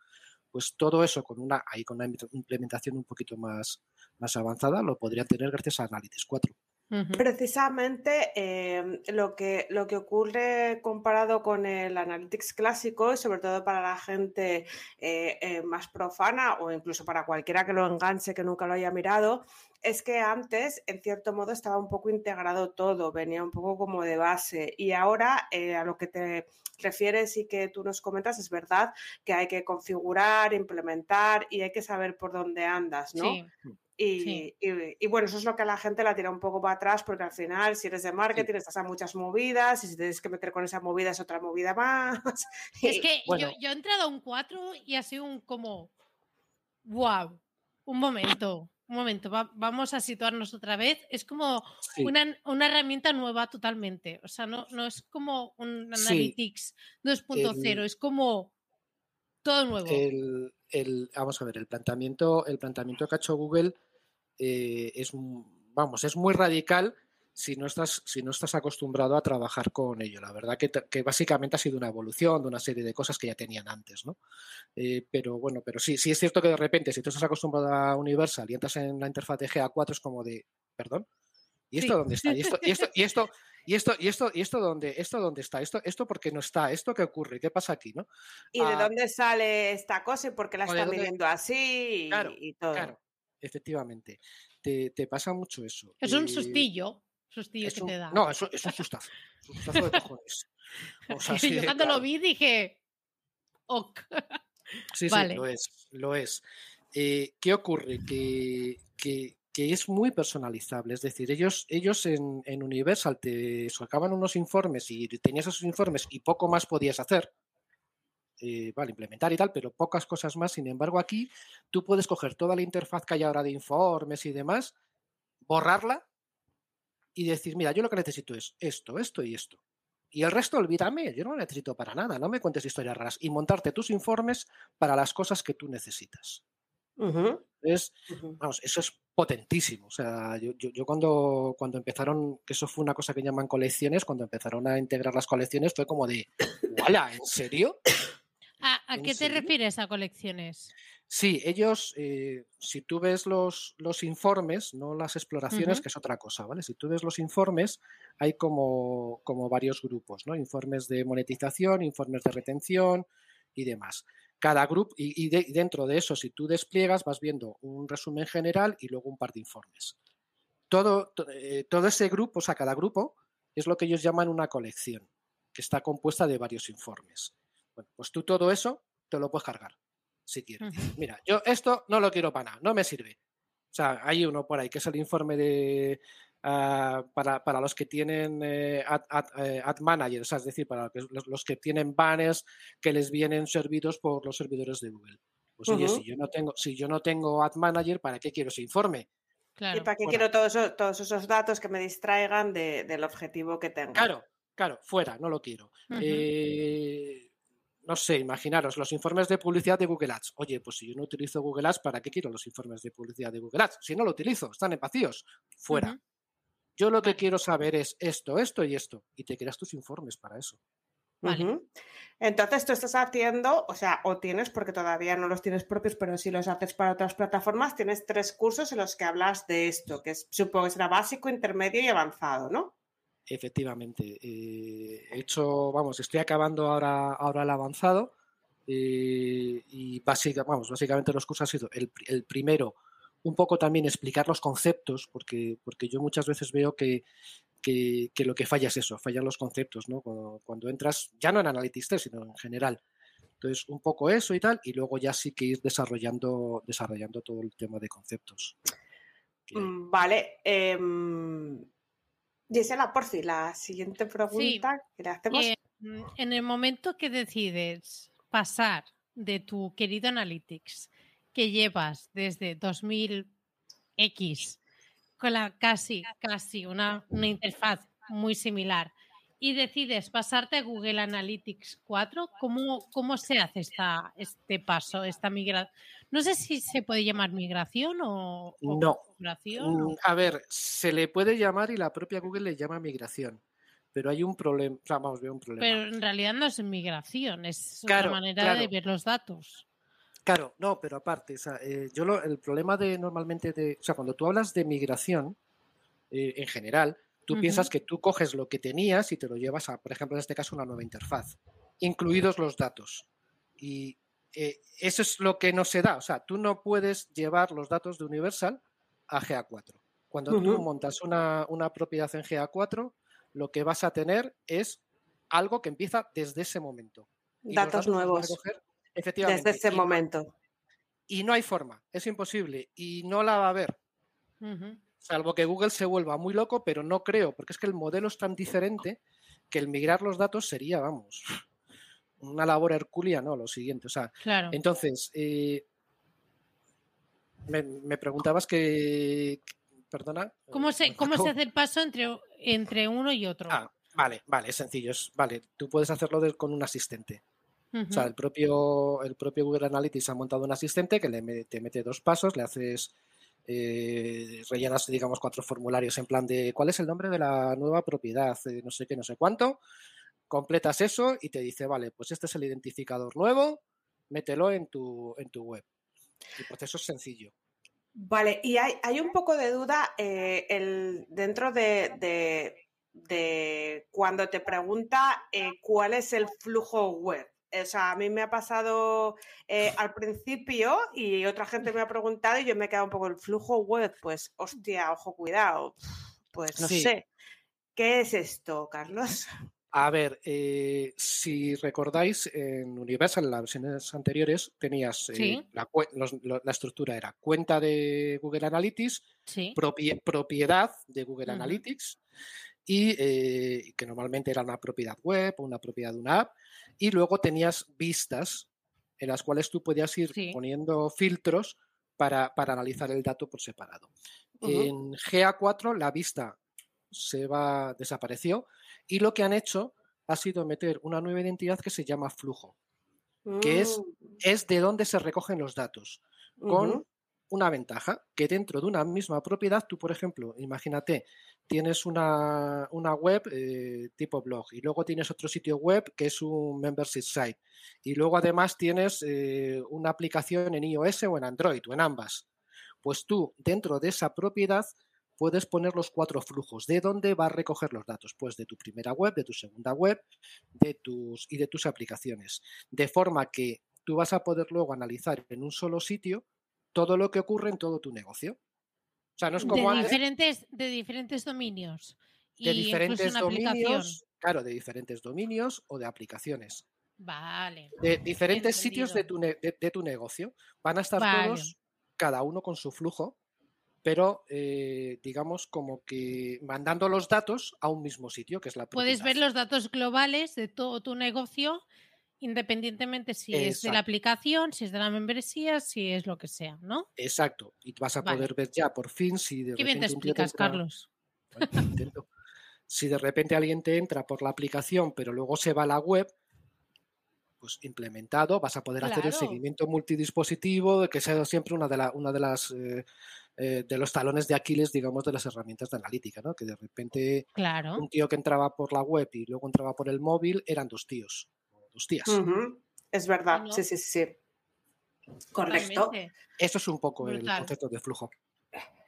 pues todo eso con una, ahí con una implementación un poquito más, más avanzada lo podrían tener gracias a Analytics 4. Precisamente eh, lo, que, lo que ocurre comparado con el Analytics clásico, y sobre todo para la gente eh, eh, más profana o incluso para cualquiera que lo enganche, que nunca lo haya mirado, es que antes, en cierto modo, estaba un poco integrado todo, venía un poco como de base. Y ahora, eh, a lo que te refieres y que tú nos comentas, es verdad que hay que configurar, implementar y hay que saber por dónde andas, ¿no? Sí. Y, Sí. y- y bueno, eso es lo que a la gente la tira un poco para atrás, porque al final, si eres de marketing, estás a muchas movidas, y si tienes que meter con esa movida es otra movida más. Es que bueno. yo, yo he entrado a un 4 y ha sido un como, wow, un momento, un momento, va- vamos a situarnos otra vez. Es como Sí. una, una herramienta nueva totalmente. O sea, no, no es como un. Analytics 2.0, El- es como todo nuevo. El, el- vamos a ver, el planteamiento, el planteamiento que ha hecho Google eh, es, vamos, es muy radical si no estás, si no estás acostumbrado a trabajar con ello. La verdad que, que básicamente ha sido una evolución de una serie de cosas que ya tenían antes, ¿no? Eh, pero bueno, pero sí, sí es cierto que de repente, si tú estás acostumbrado a Universal y entras en la interfaz de GA4, es como de, perdón, ¿y esto Sí. dónde está? ¿Y esto, y esto, y esto, y esto, y esto, y esto dónde, esto dónde está? ¿Esto, esto por qué no está? ¿Esto qué ocurre? ¿Qué pasa aquí? ¿no? ¿Y de Ah, dónde sale esta cosa y por qué la o de está dónde- midiendo así y, Claro, y todo? Claro, efectivamente. Te, te pasa mucho eso. es un Eh, sustillo, sustillo es que un- te da. No, es, un- es un sustazo. Es un sustazo de cojones. O sea, sí, yo cuando claro. lo vi dije, ok. Sí, Vale. sí, lo es, lo es. Eh, ¿Qué ocurre? Que, que- que es muy personalizable. Es decir, ellos, ellos en, en Universal te sacaban unos informes y tenías esos informes y poco más podías hacer. Eh, vale, implementar y tal, pero pocas cosas más. Sin embargo, aquí tú puedes coger toda la interfaz que hay ahora de informes y demás, borrarla y decir, mira, yo lo que necesito es esto, esto y esto. Y el resto, olvídame, yo no lo necesito para nada, no me cuentes historias raras. Y montarte tus informes para las cosas que tú necesitas. Ujú. vamos, eso es potentísimo. O sea, yo, yo- yo cuando, cuando empezaron, que eso fue una cosa que llaman colecciones, cuando empezaron a integrar las colecciones fue como de, ¡wala! ¿En serio? ¿A, a ¿En qué te refieres a colecciones? Sí, ellos, eh, si tú ves los, los informes, no las exploraciones, que es otra cosa, ¿vale? Si tú ves los informes, hay como, como varios grupos, ¿no? Informes de monetización, informes de retención y demás. Cada grupo, y, y de- y dentro de eso, si tú despliegas, vas viendo un resumen general y luego un par de informes. Todo, to- eh, todo ese grupo, o sea, cada grupo, es lo que ellos llaman una colección, que está compuesta de varios informes. Bueno, pues tú todo eso te lo puedes cargar, si quieres. Mira, yo esto no lo quiero para nada, no me sirve. O sea, hay uno por ahí que es el informe de ah, para, para los que tienen eh, ad, ad- eh, ad manager, o sea, es decir, para los, los que tienen banners que les vienen servidos por los servidores de Google. Pues oye, si yo no tengo, si yo no tengo ad manager, ¿para qué quiero ese informe? ¿Y Claro. para qué fuera. quiero todos esos, todos esos datos que me distraigan de- del objetivo que tengo? Claro, claro, fuera, no lo quiero. Eh, no sé, imaginaros los informes de publicidad de Google Ads. Oye, pues si yo no utilizo Google Ads, ¿para qué quiero los informes de publicidad de Google Ads? Si no lo utilizo, están en vacíos, fuera. Yo lo que quiero saber es esto, esto y esto. Y te creas tus informes para eso. Vale. Entonces tú estás haciendo, o sea, o tienes, porque todavía no los tienes propios, pero si los haces para otras plataformas, tienes tres cursos en los que hablas de esto, que es, supongo que será básico, intermedio y avanzado, ¿no? Efectivamente. eh, he hecho, vamos, estoy acabando ahora, ahora el avanzado. eh, y básica, vamos, básicamente los cursos han sido el, pri- el primero, un poco también explicar los conceptos, porque, porque yo muchas veces veo que, que, lo que falla es eso, fallan los conceptos, ¿no? Cuando, entras, ya no en Analytics 3, sino en general. Entonces, un poco eso y tal, y luego ya sí que ir desarrollando, desarrollando todo el tema de conceptos. Mm, Vale. em, Gisela, por si la siguiente pregunta que le hacemos. Eh, en el momento que decides pasar de tu querido Analytics, que llevas desde 2000X, con la casi, casi una, una interfaz muy similar, y decides pasarte a Google Analytics 4, ¿cómo, cómo se hace esta, este paso, esta migración? No sé si se puede llamar migración o, o No. Mm, A ver, se le puede llamar y la propia Google le llama migración, pero hay un problema, o sea, vamos, veo un problema. Pero en realidad no es migración, es Claro, una manera de ver los datos. Claro, no, pero aparte, o sea, eh, yo lo- el problema de normalmente de, o sea, cuando tú hablas de migración eh, en general, tú piensas que tú coges lo que tenías y te lo llevas a, por ejemplo, en este caso, una nueva interfaz, incluidos los datos. Y eh, eso es lo que no se da, o sea, tú no puedes llevar los datos de Universal a GA4. Cuando tú montas una, una propiedad en GA4, lo que vas a tener es algo que empieza desde ese momento. Y Datos nuevos recoger, efectivamente, desde ese y no- momento. y no hay forma, es imposible y no la va a haber, salvo que Google se vuelva muy loco, pero no creo, porque es que el modelo es tan diferente que el migrar los datos sería, vamos, una labor hercúlea, no, lo siguiente. O sea, Claro. entonces, eh, me, me preguntabas que, perdona. ¿Cómo eh, se, cómo se hace el paso entre, entre uno y otro? Ah, vale, vale, es sencillo, es, vale, tú puedes hacerlo de- con un asistente. O sea, el propio, el propio Google Analytics ha montado un asistente que le te mete dos pasos, le haces, eh, rellenas, digamos, cuatro formularios en plan de cuál es el nombre de la nueva propiedad, eh, no sé qué, no sé cuánto, completas eso y te dice, vale, pues este es el identificador nuevo, mételo en tu, en tu web. El proceso es sencillo. Vale, y hay, hay un poco de duda eh, el, dentro de, de- de cuando te pregunta eh, cuál es el flujo web. O sea, a mí me ha pasado eh, al principio y otra gente me ha preguntado y yo me he quedado un poco el flujo web. Pues, hostia, ojo, cuidado. Pues no Sí. sé. ¿Qué es esto, Carlos? A ver, eh, si recordáis, en Universal, en las versiones anteriores, tenías eh, Sí. la, los- estructura era cuenta de Google Analytics, Sí. propie- propiedad de Google. Analytics, y eh, que normalmente era una propiedad web o una propiedad de una app, y luego tenías vistas en las cuales tú podías ir Sí. poniendo filtros para, para analizar el dato por separado. En GA4 la vista se va, desapareció y lo que han hecho ha sido meter una nueva identidad que se llama flujo. que es- Mm, Es de donde se recogen los datos, con una ventaja, que dentro de una misma propiedad, tú, por ejemplo, imagínate, tienes una, una web eh, tipo blog y luego tienes otro sitio web que es un membership site y luego además tienes eh, una aplicación en iOS o en Android o en ambas. Pues tú, dentro de esa propiedad, puedes poner los cuatro flujos. ¿De dónde va a recoger los datos? Pues de tu primera web, de tu segunda web de tus, y de tus aplicaciones. De forma que tú vas a poder luego analizar en un solo sitio todo lo que ocurre en todo tu negocio. O sea, no es como de, antes diferentes, de diferentes dominios. de diferentes aplicación. dominios, claro, de diferentes dominios o de aplicaciones, Vale. de diferentes sitios de tu, de, de tu negocio. Van a estar Vale. todos, cada uno con su flujo, pero eh, digamos como que mandando los datos a un mismo sitio, que es la Puedes ver propiedad. los datos globales de todo tu negocio, independientemente si es de la aplicación, si es de la membresía, si es lo que sea, ¿no? Exacto. Y vas a Vale. poder ver ya por fin si de Qué bien te explicas, entra- Carlos. Bueno. Si de repente alguien te entra por la aplicación, pero luego se va a la web, pues implementado, vas a poder hacer el seguimiento multidispositivo, que sea siempre una de, la- una de las eh, eh, de los talones de Aquiles, digamos, de las herramientas de analítica, ¿no? Que de repente Claro. un tío que entraba por la web y luego entraba por el móvil eran dos tíos, o dos tías. Es verdad, sí, sí, sí. Correcto. Totalmente. Eso es un poco el concepto de flujo.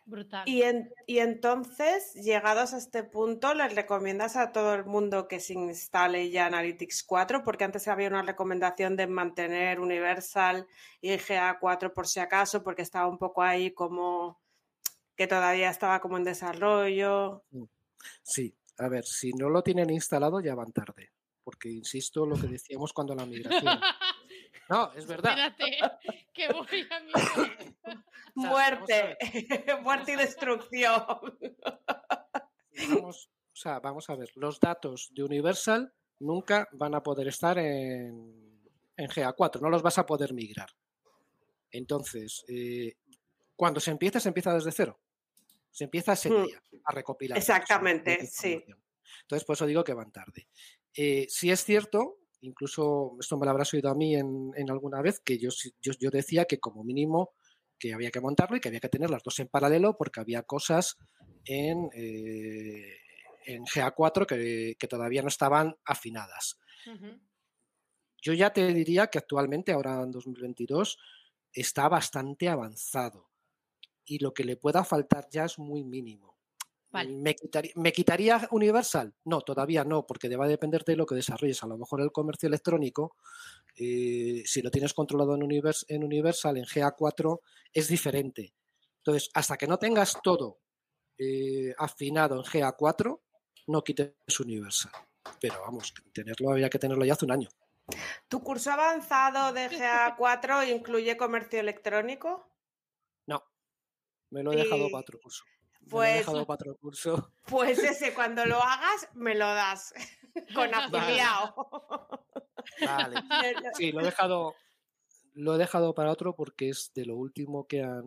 Brutal. Y, en- y entonces, llegados a este punto, ¿les recomiendas a todo el mundo que se instale ya Analytics 4? Porque antes había una recomendación de mantener Universal y GA4 por si acaso, porque estaba un poco ahí como que todavía estaba como en desarrollo. Sí, a ver, si no lo tienen instalado ya van tarde, porque insisto lo que decíamos cuando la migración. No, es verdad. Espérate, que voy a sea, Muerte, muerte y destrucción. Vamos, o sea, vamos a ver, los datos de Universal nunca van a poder estar en, en GA4, no los vas a poder migrar. Entonces, eh, cuando se empieza, se empieza desde cero. Se empieza ese Hmm. día a recopilar. Exactamente, sí. Entonces, por eso digo que van tarde. Eh, sí es cierto, incluso esto me lo habrás oído a mí en, en alguna vez, que yo, yo, yo decía que como mínimo que había que montarlo y que había que tener las dos en paralelo porque había cosas en, eh, en GA4 que, que todavía no estaban afinadas. Yo ya te diría que actualmente, ahora en 2022, está bastante avanzado y lo que le pueda faltar ya es muy mínimo. Vale. ¿Me quitaría, ¿Me quitaría Universal? No, todavía no, porque va a depender de lo que desarrolles. A lo mejor el comercio electrónico, eh, si lo tienes controlado en, Univers- en Universal, en GA4, es diferente. Entonces, hasta que no tengas todo eh, afinado en GA4, no quites Universal. Pero vamos, tenerlo había que tenerlo ya hace un año. ¿Tu curso avanzado de GA4 incluye comercio electrónico? No, me lo he dejado para otro curso. He pues- dejado para otro curso. Pues ese, cuando lo hagas, me lo das con afiliado. Vale. Sí, lo he dejado, lo he dejado para otro porque es de lo último que han,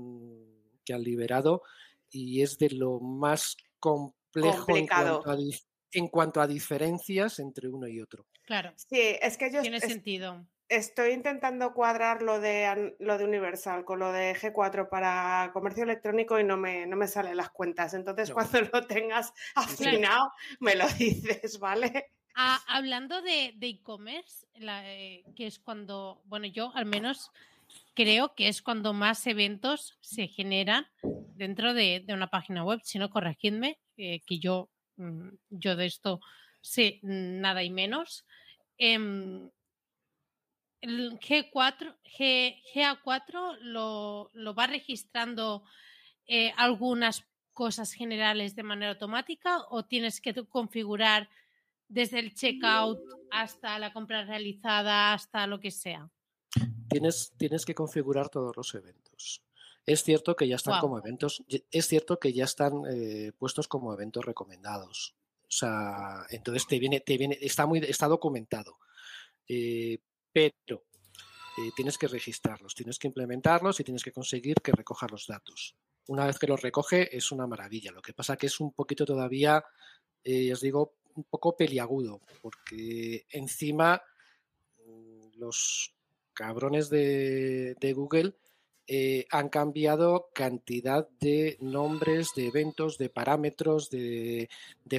que han liberado y es de lo más complejo en cuanto, a, dif- en cuanto a diferencias entre uno y otro. Claro, Sí, es que yo tiene es- sentido. Estoy intentando cuadrar lo de, lo de Universal con lo de G4 para comercio electrónico y no me, no me salen las cuentas. Entonces, No. cuando lo tengas afinado, me lo dices, ¿vale? Ah, hablando de de e-commerce, la, eh, que es cuando, bueno, yo al menos creo que es cuando más eventos se generan dentro de, de una página web. Si no, corregidme, eh, que yo, mm, yo de esto sé nada y menos. Em, el G4, G, GA4 lo, lo va registrando eh, algunas cosas generales de manera automática o tienes que configurar desde el checkout hasta la compra realizada, hasta lo que sea. Tienes, tienes que configurar todos los eventos. Es cierto que ya están como eventos, es cierto que ya están eh, puestos como eventos recomendados. O sea, entonces te viene, te viene, está muy, está documentado. Eh, pero eh, tienes que registrarlos, tienes que implementarlos y tienes que conseguir que recoja los datos. Una vez que los recoge es una maravilla. Lo que pasa que es un poquito todavía, os digo, un poco peliagudo, porque encima mm, los cabrones de, Google eh, han cambiado cantidad de nombres, de eventos, de parámetros, de,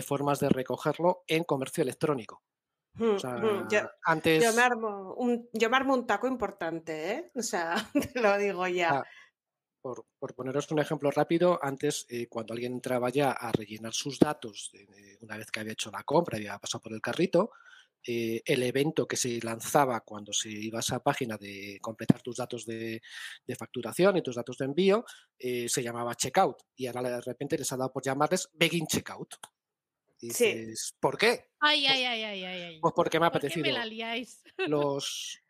formas de recogerlo en comercio electrónico. Yo, antes... yo, me armo un, yo me armo un taco importante, ¿eh? O sea, te lo digo ya. Ah, por, poneros un ejemplo rápido, antes eh, cuando alguien entraba ya a rellenar sus datos, una vez que había hecho la compra y había pasado por el carrito, eh, el evento que se lanzaba cuando se iba a esa página de completar tus datos de, facturación y tus datos de envío eh, se llamaba checkout y ahora de repente les ha dado por llamarles begin checkout. Dices, ¿por qué? Ay, ay, ay, ay, ay. Pues porque me ha apetecido. Los,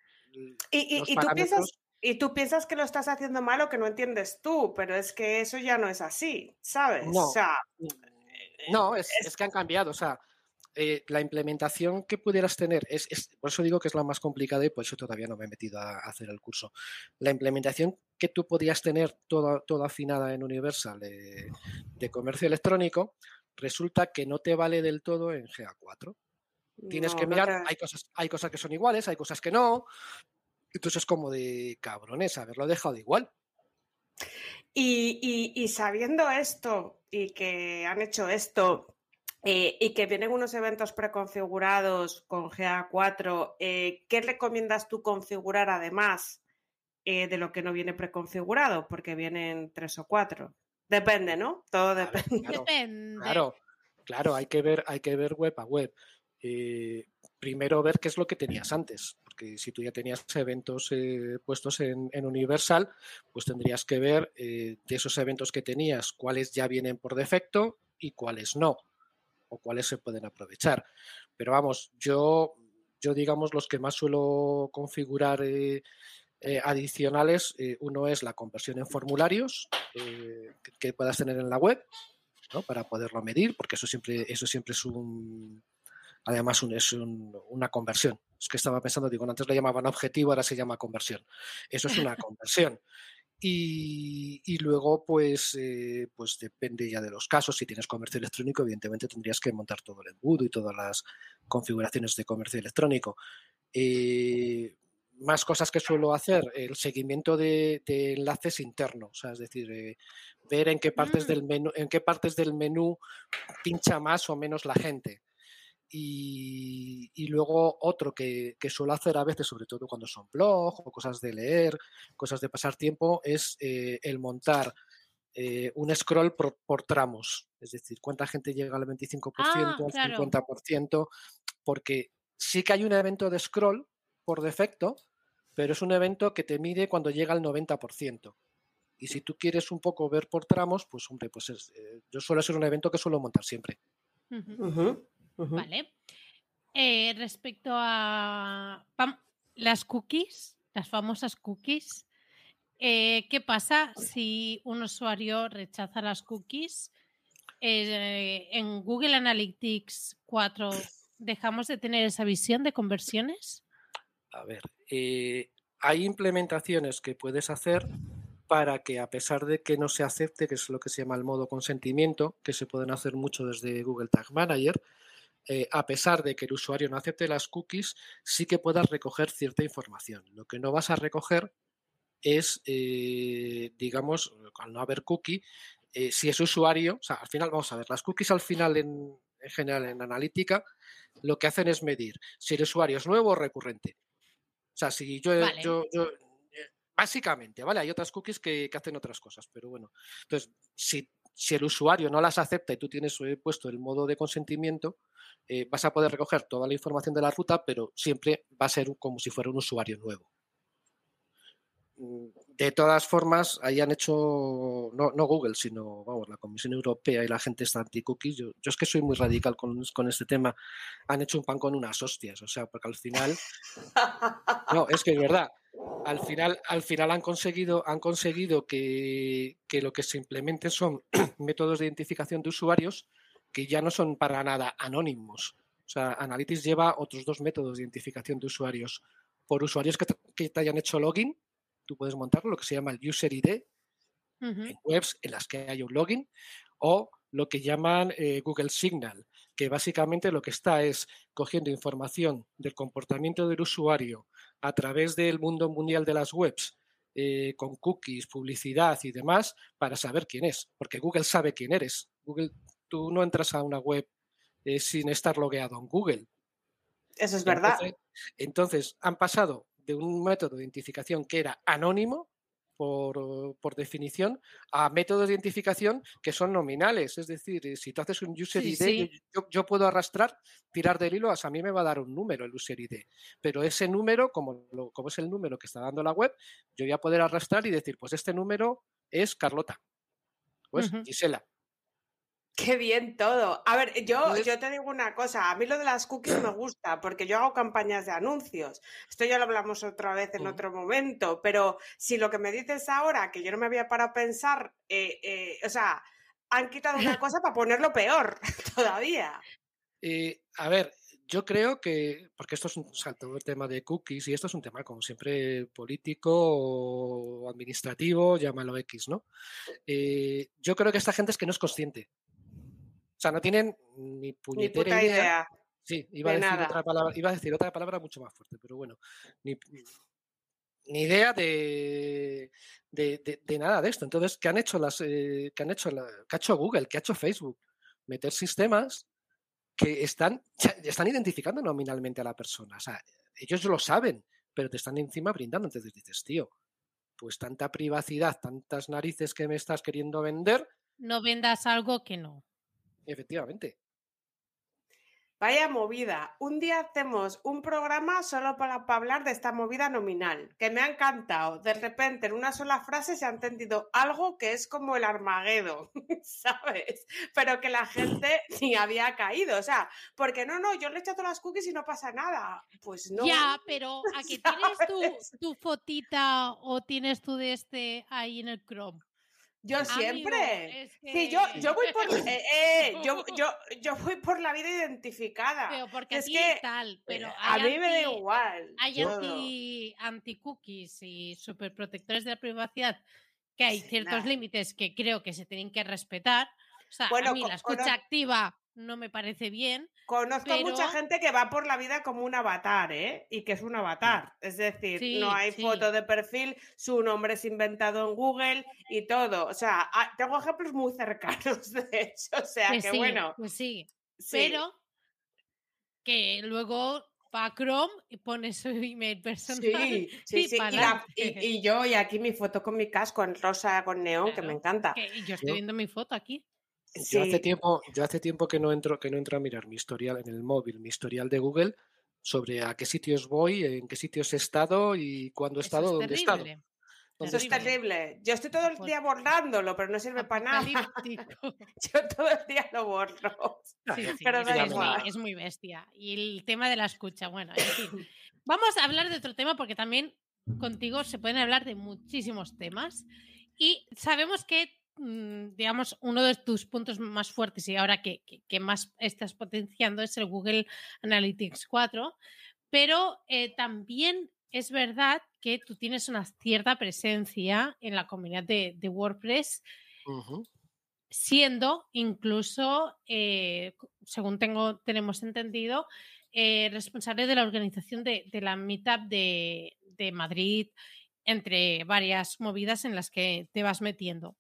y, tú piensas, y tú piensas que lo estás haciendo mal o que no entiendes tú, pero es que eso ya no es así, ¿sabes? No, no es, es, que han cambiado. O sea, eh, la implementación que pudieras tener, es, por eso digo que es la más complicada y por eso todavía no me he metido a, hacer el curso. La implementación que tú podías tener toda, toda afinada en Universal de, comercio electrónico, resulta que no te vale del todo en GA4. Tienes que mirar, hay, cosas, hay cosas que son iguales, hay cosas que no. Entonces es como de cabrones, haberlo dejado igual. y, sabiendo esto y que han hecho esto eh, y que vienen unos eventos preconfigurados con GA4, eh, ¿qué recomiendas tú configurar además eh, de lo que no viene preconfigurado? Porque vienen tres o cuatro. Depende, ¿no? Todo depende. Claro, Claro, claro, hay que ver, hay que ver web a web. primero ver qué es lo que tenías antes, porque si tú ya tenías eventos puestos en, en, Universal, pues tendrías que ver de esos eventos que tenías, cuáles ya vienen por defecto y cuáles no o cuáles se pueden aprovechar. Pero vamos, yo, yo digamos los que más suelo configurar eh, eh, adicionales, eh, uno es la conversión en formularios que, puedas tener en la web, ¿no? para poderlo medir, porque eso siempre, eso siempre es un, además es una conversión. Es que estaba pensando, digo, antes le llamaban objetivo, ahora se llama conversión. Eso es una conversión. Y, luego, pues, eh, pues depende ya de los casos. Si tienes comercio electrónico, evidentemente tendrías que montar todo el embudo y todas las configuraciones de comercio electrónico. Eh, más cosas que suelo hacer, el seguimiento de, enlaces internos, es decir, eh, ver en qué partes mm. del menú, en qué partes del menú pincha más o menos la gente. Y, luego otro que, suelo hacer a veces, sobre todo cuando son blogs o cosas de leer, cosas de pasar tiempo, es eh, el montar eh, un scroll por, tramos. Es decir, cuánta gente llega al 25%, ah, al 50%, porque sí que hay un evento de scroll por defecto, pero es un evento que te mide cuando llega al 90%. Y si tú quieres un poco ver por tramos, pues hombre, pues eh, yo suelo ser un evento que suelo montar siempre. Vale. Eh, respecto a las cookies, las famosas cookies, eh, ¿qué pasa si un usuario rechaza las cookies? Eh, en Google Analytics 4, ¿dejamos de tener esa visión de conversiones? A ver, hay implementaciones que puedes hacer para que a pesar de que no se acepte, que es lo que se llama el modo consentimiento, que se pueden hacer mucho desde Google Tag Manager, eh, a pesar de que el usuario no acepte las cookies, sí que puedas recoger cierta información. Lo que no vas a recoger es, eh, digamos, al no haber cookie, eh, si es usuario, o sea, al final vamos a ver, las cookies al final en, general en analítica lo que hacen es medir si el usuario es nuevo o recurrente. O sea, si yo, yo, básicamente, ¿vale? Hay otras cookies que, que, hacen otras cosas, pero bueno. Entonces, si, si el usuario no las acepta y tú tienes puesto el modo de consentimiento, eh, vas a poder recoger toda la información de la ruta, pero siempre va a ser como si fuera un usuario nuevo. De todas formas, ahí han hecho, no, no, Google, sino vamos, la Comisión Europea y la gente está anti-cookies. Yo, yo, es que soy muy radical con, con, este tema. Han hecho un pan con unas hostias, o sea, porque al final. No, es que es verdad. Al final, al final han conseguido, han conseguido que, que lo que se implementen son métodos de identificación de usuarios que ya no son para nada anónimos. O sea, Analytics lleva otros dos métodos de identificación de usuarios. Por usuarios que te, que te hayan hecho login, tú puedes montar lo que se llama el User ID uh -huh. en webs en las que hay un login, o lo que llaman eh, Google Signal, que básicamente lo que está es cogiendo información del comportamiento del usuario a través del mundo mundial de las webs, eh, con cookies, publicidad y demás, para saber quién es, porque Google sabe quién eres. Google, tú no entras a una web eh, sin estar logueado en Google. Eso es verdad. Entonces, han pasado de un método de identificación que era anónimo, por, por, definición, a métodos de identificación que son nominales. Es decir, eh, si tú haces un user Sí, ID, sí. Yo, yo puedo arrastrar, tirar del hilo, hasta a mí me va a dar un número el user ID. Pero ese número, como, lo- como es el número que está dando la web, yo voy a poder arrastrar y decir, pues este número es Carlota. Pues. Gisela. Qué bien todo. A ver, yo, Entonces- yo te digo una cosa, a mí lo de las cookies me gusta porque yo hago campañas de anuncios. Esto ya lo hablamos otra vez en otro momento, pero si lo que me dices ahora, que yo no me había parado a pensar, eh, eh, o sea, han quitado una cosa para ponerlo peor todavía. Eh, a ver, yo creo que, porque esto es un salto el tema de cookies y esto es un tema, como siempre, político o administrativo, llámalo X, ¿no? Eh, yo creo que esta gente es que no es consciente. O sea, no tienen ni Ni puñetera puta idea. idea. Sí, iba a, de decir nada. otra palabra, iba a decir otra palabra mucho más fuerte, pero bueno, ni, ni idea de, de, de- de nada de esto. Entonces, ¿qué han hecho las, eh, qué han hecho la, qué ha hecho Google? ¿Qué ha hecho Facebook? Meter sistemas que están, están identificando nominalmente a la persona. O sea, ellos lo saben, pero te están encima brindando. Entonces dices, tío, pues tanta privacidad, tantas narices que me estás queriendo vender, No vendas algo que no. Efectivamente. Vaya movida. Un día hacemos un programa solo para, para hablar de esta movida nominal, que me ha encantado. De repente, en una sola frase se ha entendido algo que es como el Armageddon, ¿sabes? Pero que la gente ni había caído. O sea, porque no, no, yo le he echado las cookies y no pasa nada. Pues no. Ya, pero ¿a que tienes tu, tu fotita o tienes tu de este ahí en el Chrome? Yo Amigo, siempre. es Sí, yo, yo voy por eh, eh, yo, yo, yo voy por la vida identificada. Pero porque Es a ti que, tal, pero Eh, a mí me da anti- igual. Hay todo. anti, anti-cookies y superprotectores de la privacidad que hay Sí, ciertos nada. límites que creo que se tienen que respetar. O sea, Bueno, a mí la escucha activa no me parece bien. Conozco mucha Pero- gente que va por la vida como un avatar, ¿eh? Y que es un avatar. Es decir, Sí, no hay sí. foto de perfil, su nombre es inventado en Google y todo. O sea, tengo ejemplos muy cercanos de hecho. O sea, Pues que sí, bueno. pues sí, pero que luego va a Chrome y pone su email personal. Sí, sí, y sí. Y, la- y- y yo, y aquí mi foto con mi casco en rosa con neón, que me encanta. que yo estoy viendo mi foto aquí. Yo hace tiempo, yo hace tiempo que no entro, que no entro a mirar mi historial en el móvil, mi historial de Google, sobre a qué sitios voy, en qué sitios he estado y cuándo he estado, es dónde he estado. Eso es terrible. Yo estoy todo el día borrándolo, pero no sirve para nada. Yo todo el día lo borro. Ah, Sí, yo- sí, Pero es, muy, es muy bestia. Y el tema de la escucha, bueno, en fin. Vamos a hablar de otro tema porque también contigo se pueden hablar de muchísimos temas. Y sabemos que, digamos, uno de tus puntos más fuertes y ahora que, que- que más estás potenciando es el Google Analytics 4. Pero eh, también es verdad que tú tienes una cierta presencia en la comunidad de, de WordPress siendo incluso, eh, según tengo, tenemos entendido, eh, responsable de la organización de, de la Meetup de, de Madrid, entre varias movidas en las que te vas metiendo.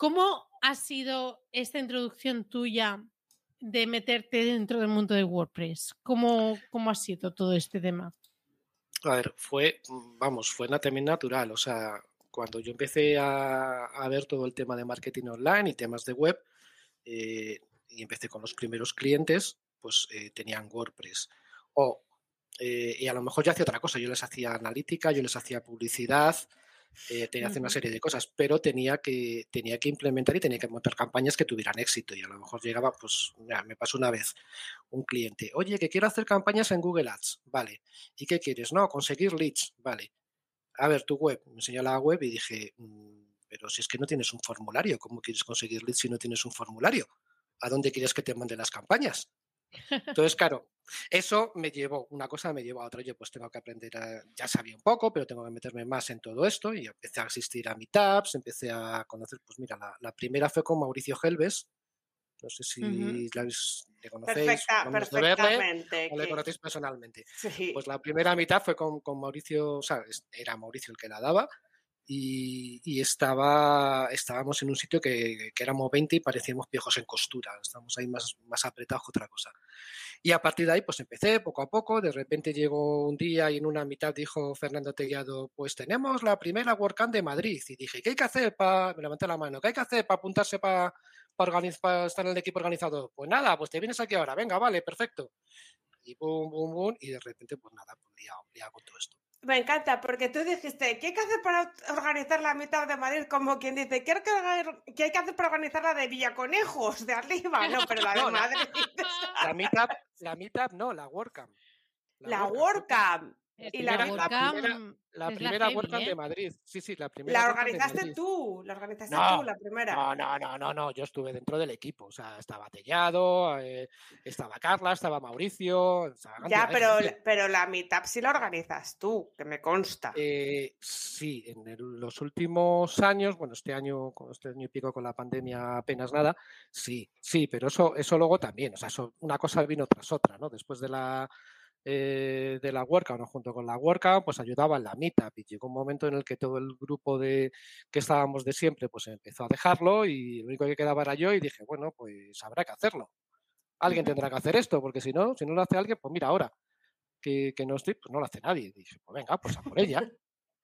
¿Cómo ha sido esta introducción tuya de meterte dentro del mundo de WordPress? ¿Cómo, cómo ha sido todo este tema? A ver, fue, vamos, fue también natural. O sea, cuando yo empecé a, a ver todo el tema de marketing online y temas de web, eh, y empecé con los primeros clientes, pues eh, tenían WordPress. O, eh, y a lo mejor yo hacía otra cosa, yo les hacía analítica, yo les hacía publicidad, eh, tenía que hacer una serie de cosas, pero tenía que, tenía que implementar y tenía que montar campañas que tuvieran éxito. Y a lo mejor llegaba, pues, mira, me pasó una vez un cliente, oye, que quiero hacer campañas en Google Ads, vale. ¿Y qué quieres? No, conseguir leads, vale. A ver, tu web, me enseñó la web y dije, "Mm, pero si es que no tienes un formulario, ¿cómo quieres conseguir leads si no tienes un formulario? ¿A dónde quieres que te mande las campañas? Entonces, claro, eso me llevó, una cosa me llevó a otra. Yo pues tengo que aprender, a- ya sabía un poco, pero tengo que meterme más en todo esto y empecé a asistir a meetups, empecé a conocer, pues mira, la, la primera fue con Mauricio Helves, no sé si la le conocéis, Perfecta, acabamos de verle, perfectamente. o le conocéis personalmente. sí. Pues la primera mitad fue con, con Mauricio, o sea, era Mauricio el que la daba. Y, estaba, estábamos en un sitio que, éramos 20 y parecíamos viejos en costura. Estábamos ahí más, más apretados que otra cosa. Y a partir de ahí, pues empecé poco a poco. De repente llegó un día y en una mitad dijo Fernando Tellado, pues tenemos la primera WordCamp de Madrid. Y dije, ¿qué hay que hacer para, me levanté la mano, ¿qué hay que hacer para apuntarse para, para, estar en el equipo organizador? Pues nada, pues te vienes aquí ahora, venga, vale, perfecto. Y boom, boom, boom, y de repente, pues nada, pues liado, liado con todo esto. Me encanta, porque tú dijiste, ¿qué hay que hacer para organizar la mitad de Madrid? Como quien dice, ¿qué hay que, hacer para organizar la de Villaconejos, de arriba? No, pero la de No, la- Madrid. La meetup, la meetup no, la WordCamp. La WordCamp. WordCamp. Es Y la- la la WordCamp primera- La la primera heavy, WordCamp ¿eh? de Madrid. Sí, sí, la primera. La de organizaste tú, la organizaste No, tú, la primera. No, no, no, no, no, yo estuve dentro del equipo, o sea, estaba Tellado, eh, estaba Carla, estaba Mauricio, estaba ya, de pero, pero la meetup sí la organizas tú, que me consta. Eh, sí, en el- los últimos años, bueno, este año, este año y pico con la pandemia apenas nada, sí, sí, pero eso, eso luego también, o sea, eso- una cosa vino tras otra, ¿no? Después de la eh, de la WordCamp, ¿no? junto con la WordCamp, pues ayudaba en la Meetup y llegó un momento en el que todo el grupo de que estábamos de siempre, pues empezó a dejarlo y lo único que quedaba era yo y dije, bueno, pues habrá que hacerlo. Alguien tendrá que hacer esto, porque si no, si no lo hace alguien, pues mira, ahora que, que no estoy, pues no lo hace nadie. Dije, pues venga, pues a por ella.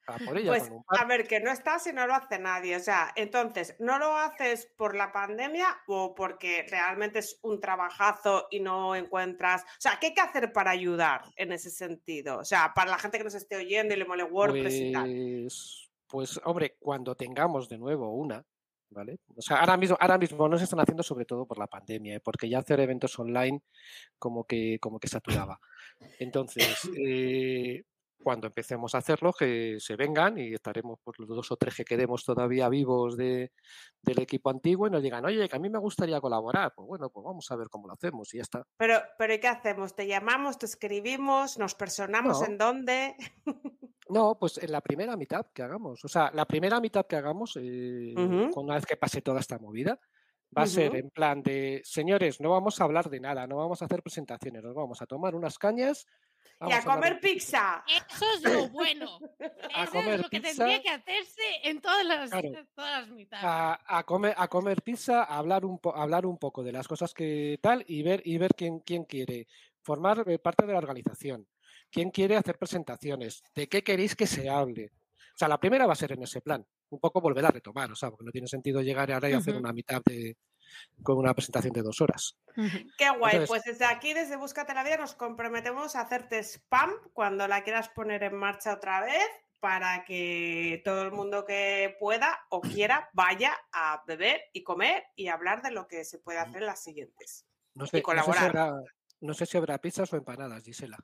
A por ella Pues un par. a ver, que no estás y no lo hace nadie. O sea, entonces, ¿no lo haces por la pandemia o porque realmente es un trabajazo y no encuentras? O sea, ¿qué hay que hacer para ayudar en ese sentido? O sea, para la gente que nos esté oyendo y le mole WordPress y tal. Pues, pues, hombre, cuando tengamos de nuevo una, ¿vale? O sea, ahora mismo, ahora mismo no se están haciendo sobre todo por la pandemia, ¿eh? porque ya hacer eventos online como que, como que saturaba. Entonces, eh, cuando empecemos a hacerlo, que se vengan y estaremos por los dos o tres que quedemos todavía vivos de, del equipo antiguo y nos digan, oye, que a mí me gustaría colaborar. Pues bueno, pues vamos a ver cómo lo hacemos y ya está. Pero, pero ¿y qué hacemos? ¿Te llamamos, te escribimos, nos personamos No. en dónde? No, pues en la primera mitad que hagamos. O sea, la primera mitad que hagamos, eh, Ujú. con una vez que pase toda esta movida, va a ser Ujú. en plan de, señores, no vamos a hablar de nada, no vamos a hacer presentaciones, nos vamos a tomar unas cañas. Y a comer pizza. Eso es lo bueno. A Eso comer es lo que pizza. tendría que hacerse en todas las, Claro. todas las mitades. A, a comer, a comer pizza, a hablar un, po- a hablar un poco de las cosas que tal y ver, y ver quién, quién quiere formar eh, parte de la organización, quién quiere hacer presentaciones, de qué queréis que se hable. O sea, la primera va a ser en ese plan, un poco volver a retomar, o sea, porque no tiene sentido llegar ahora y hacer una mitad de, con una presentación de dos horas. Qué guay, Entonces- pues desde aquí, desde Búscate la Vida, nos comprometemos a hacerte spam cuando la quieras poner en marcha otra vez para que todo el mundo que pueda o quiera vaya a beber y comer y hablar de lo que se puede hacer en las siguientes. No sé, no sé si colaborar. habrá, no sé si habrá pizzas o empanadas, Gisela.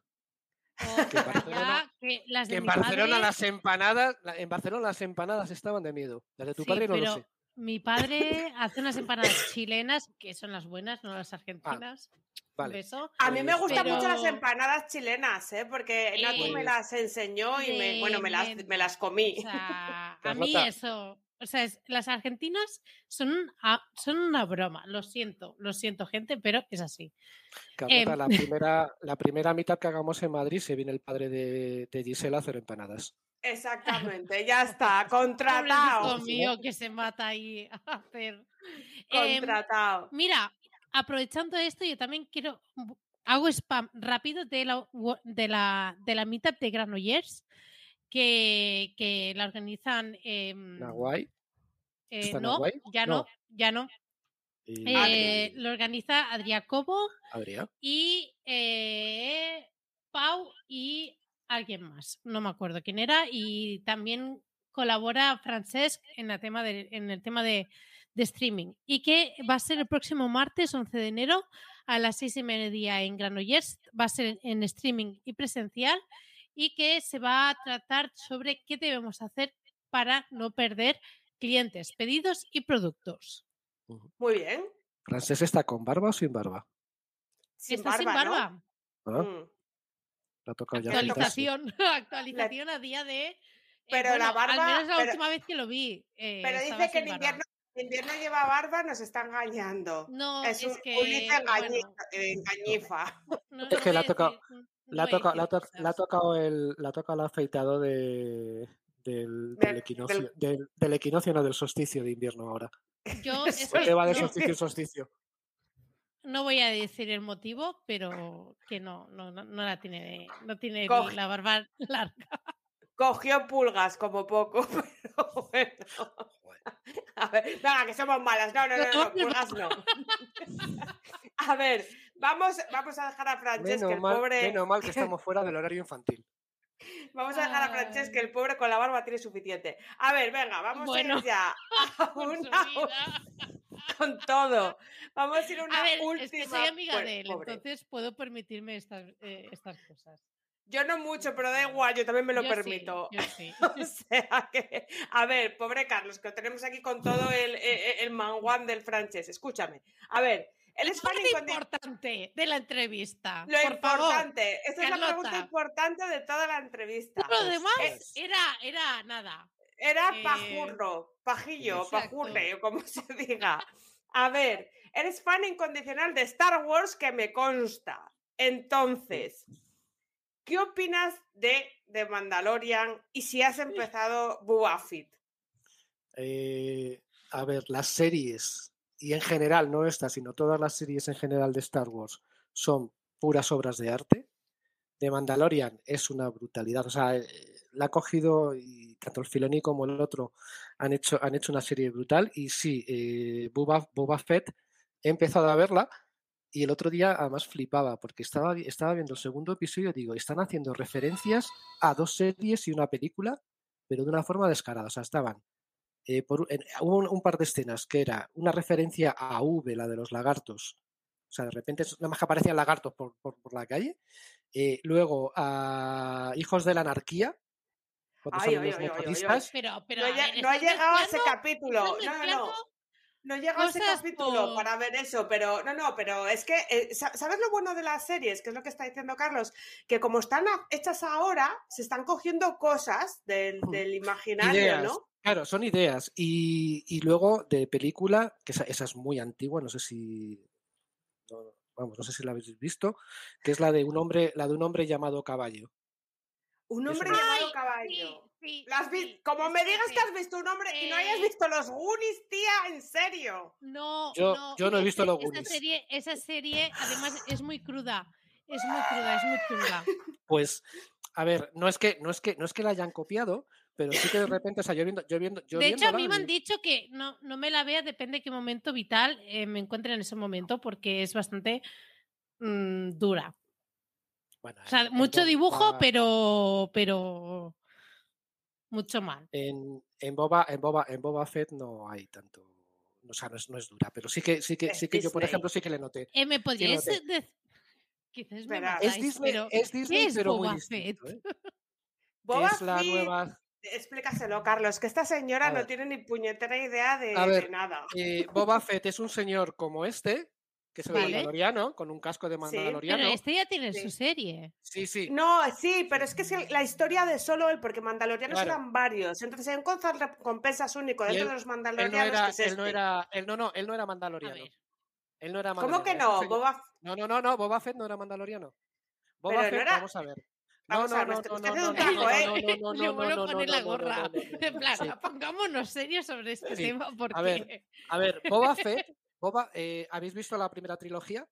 Que en Barcelona- que las de Que en mi Barcelona padre- las empanadas, en Barcelona las empanadas estaban de miedo. Las de tu Sí, padre no lo sé. Mi padre hace unas empanadas chilenas, que son las buenas, no las argentinas. Ah, Vale. beso. A mí me gustan mucho las empanadas chilenas, ¿eh? porque Natu me Eh, las enseñó y me, bueno, me las, me las comí. O sea, a mí eso. O sea, es- las argentinas son, un- a- son una broma. Lo siento, lo siento, gente, pero es así. Carlota, Em. la, primera, la primera mitad que hagamos en Madrid se viene el padre de, de Gisela a hacer empanadas. Exactamente, ya está, contratado. mío que se mata ahí a hacer. Em, Contratado. Mira, aprovechando esto, yo también quiero. Hago spam rápido de la, de la, de la meetup de Granollers que, que la organizan. em, Naguay. eh, ¿Está no, Naguay? ya no, No. ya no. Y Eh, lo organiza Adriacobo Adrián. y eh, Pau y alguien más. No me acuerdo quién era. Y también colabora Francesc en, la tema de, en el tema de, de streaming y que va a ser el próximo martes 11 de enero a las seis y media en Granollers. Va a ser en streaming y presencial y que se va a tratar sobre qué debemos hacer para no perder clientes, pedidos y productos. Muy bien. ¿Francés está con barba o sin barba? Sin Está barba, sin ¿no? barba. Ah, Mm. Le ha tocado ya. Actualización, actualización a día de. eh, Pero la barba- Al menos la pero- última vez que lo vi. eh, Pero dice que en invierno, invierno lleva barba, nos está engañando. No, es es, un que. Bueno, engañifa. no- Es que le ha tocado- no Le ha, tocado, el, afeitado de, del, Del- equinoccio, del, del equinoccio, no del solsticio de invierno ahora. Yo Eso es que va de solsticio en solsticio. No voy a decir el motivo, pero que no, no, no, no la tiene, no tiene Coge. la barba larga. Cogió pulgas como poco, pero bueno. A ver, venga, que somos malas. No, no, no, no, pulgas no. A ver, vamos, vamos a dejar a Francesc, Menos el pobre. menos mal que estamos fuera del horario infantil. Vamos a dejar a Francesc, que el pobre con la barba tiene suficiente. A ver, venga, vamos a ir ya a una con todo. Vamos a ir a una A ver, última. es que soy amiga pues, de él, pobre. entonces puedo permitirme estas, eh, estas cosas. Yo no mucho, pero da igual, yo también me lo Yo sí, permito. yo sí. O sea que, a ver, pobre Carlos, que lo tenemos aquí con todo el, el, el manguán del francés. Escúchame. A ver, es fan parte incondicional. importante de la entrevista. Lo por favor. importante, esta es la pregunta importante de toda la entrevista. Todo lo demás Es- era, era nada. Era Eh, pajurro, pajillo, exacto. pajurre, o como se diga. A ver, eres fan incondicional de Star Wars que me consta. Entonces, ¿qué opinas de, de Mandalorian y si has empezado Boba Fett? Eh, a ver, las series, y en general, no estas, sino todas las series en general de Star Wars, son puras obras de arte. De Mandalorian es una brutalidad. O sea, eh, la ha cogido y tanto el Filoni como el otro han hecho, han hecho una serie brutal. Y sí, eh, Boba, Boba Fett, he empezado a verla y el otro día además flipaba porque estaba, estaba viendo el segundo episodio y digo, están haciendo referencias a dos series y una película, pero de una forma descarada. O sea, estaban eh, por, en- hubo un, un par de escenas que era una referencia a V, la de los lagartos. O sea, de repente nada más que aparecían lagartos por, por- por la calle. Eh, luego a Hijos de la Anarquía, cuando Ay, salen ay, los ay, ay, ay, ay. motoristas. Pero, pero no, a he, lle- ver, no he estás llegado a ese capítulo. No, no, no. No he llegado a ese capítulo por- para ver eso, pero no, no, pero es que, eh, sa- ¿sabes lo bueno de las series? Que es lo que está diciendo Carlos, que como están hechas ahora, se están cogiendo cosas del, del imaginario, Ideas. ¿no? Claro, son ideas. Y, y luego de película, que esa, esa es muy antigua, no sé si. no- vamos, no sé si la habéis visto, que es la de un hombre, la de un hombre llamado caballo. Un hombre una- llamado caballo. sí, ¿La has vi- sí, Como me digas sí. que has visto un hombre y no hayas visto los Goonies, tía, en serio. No, Yo- no, yo no he visto los esa Goonies. serie, esa serie, además, es muy cruda. Es muy cruda, es muy chunga. Pues, a ver, no es que, no es que, no es que la hayan copiado, pero sí que de repente, o sea, yo viendo, yo viendo, yo de hecho, a mí me han dicho que no, no me la vea, depende de qué momento vital eh, me encuentre en ese momento, porque es bastante mm, dura. bueno, O sea, en- mucho en dibujo, Boba- pero, pero mucho mal. En, en Boba, en Boba, en Boba Fett no hay tanto. O sea, no es, no es dura, pero sí que, sí que, sí que yo, por Disney. ejemplo, sí que le noté. Eh, ¿Me? Quizás me Verás. Es Disney, pero es Disney, es pero muy Boba distinto, Fett? ¿eh? Boba es la Fett- nueva. Explícaselo, Carlos, que esta señora no tiene ni puñetera idea de, A ver, de nada. eh, Boba Fett es un señor como este, que es el Vale. Mandaloriano, con un casco de Sí, Mandaloriano. Pero este ya tiene Sí. su serie. Sí, sí. No, sí, pero es que es el- la historia de solo él, porque Mandalorianos Claro. eran varios. Entonces hay un recompensas único Y dentro él- de los Él no Mandalorianos era, que es él no este. era, él no, no, él no era Mandaloriano. Él no era ¿Cómo que Mandaloriano, es un no? Boba No, no, no, no, Boba Fett no era Mandaloriano. Boba Pero no Fett, era- vamos a ver. No, Vamos a no, ver, me no, no, no, no, taco, ¿eh? no, no, no, no, a poner no, la no, no, gorra. no, no, no, En plan, sí. pongámonos serios sobre este Sí. tema porque ver, A ver, Boba Fett, Boba, eh, ¿habéis visto la primera trilogía?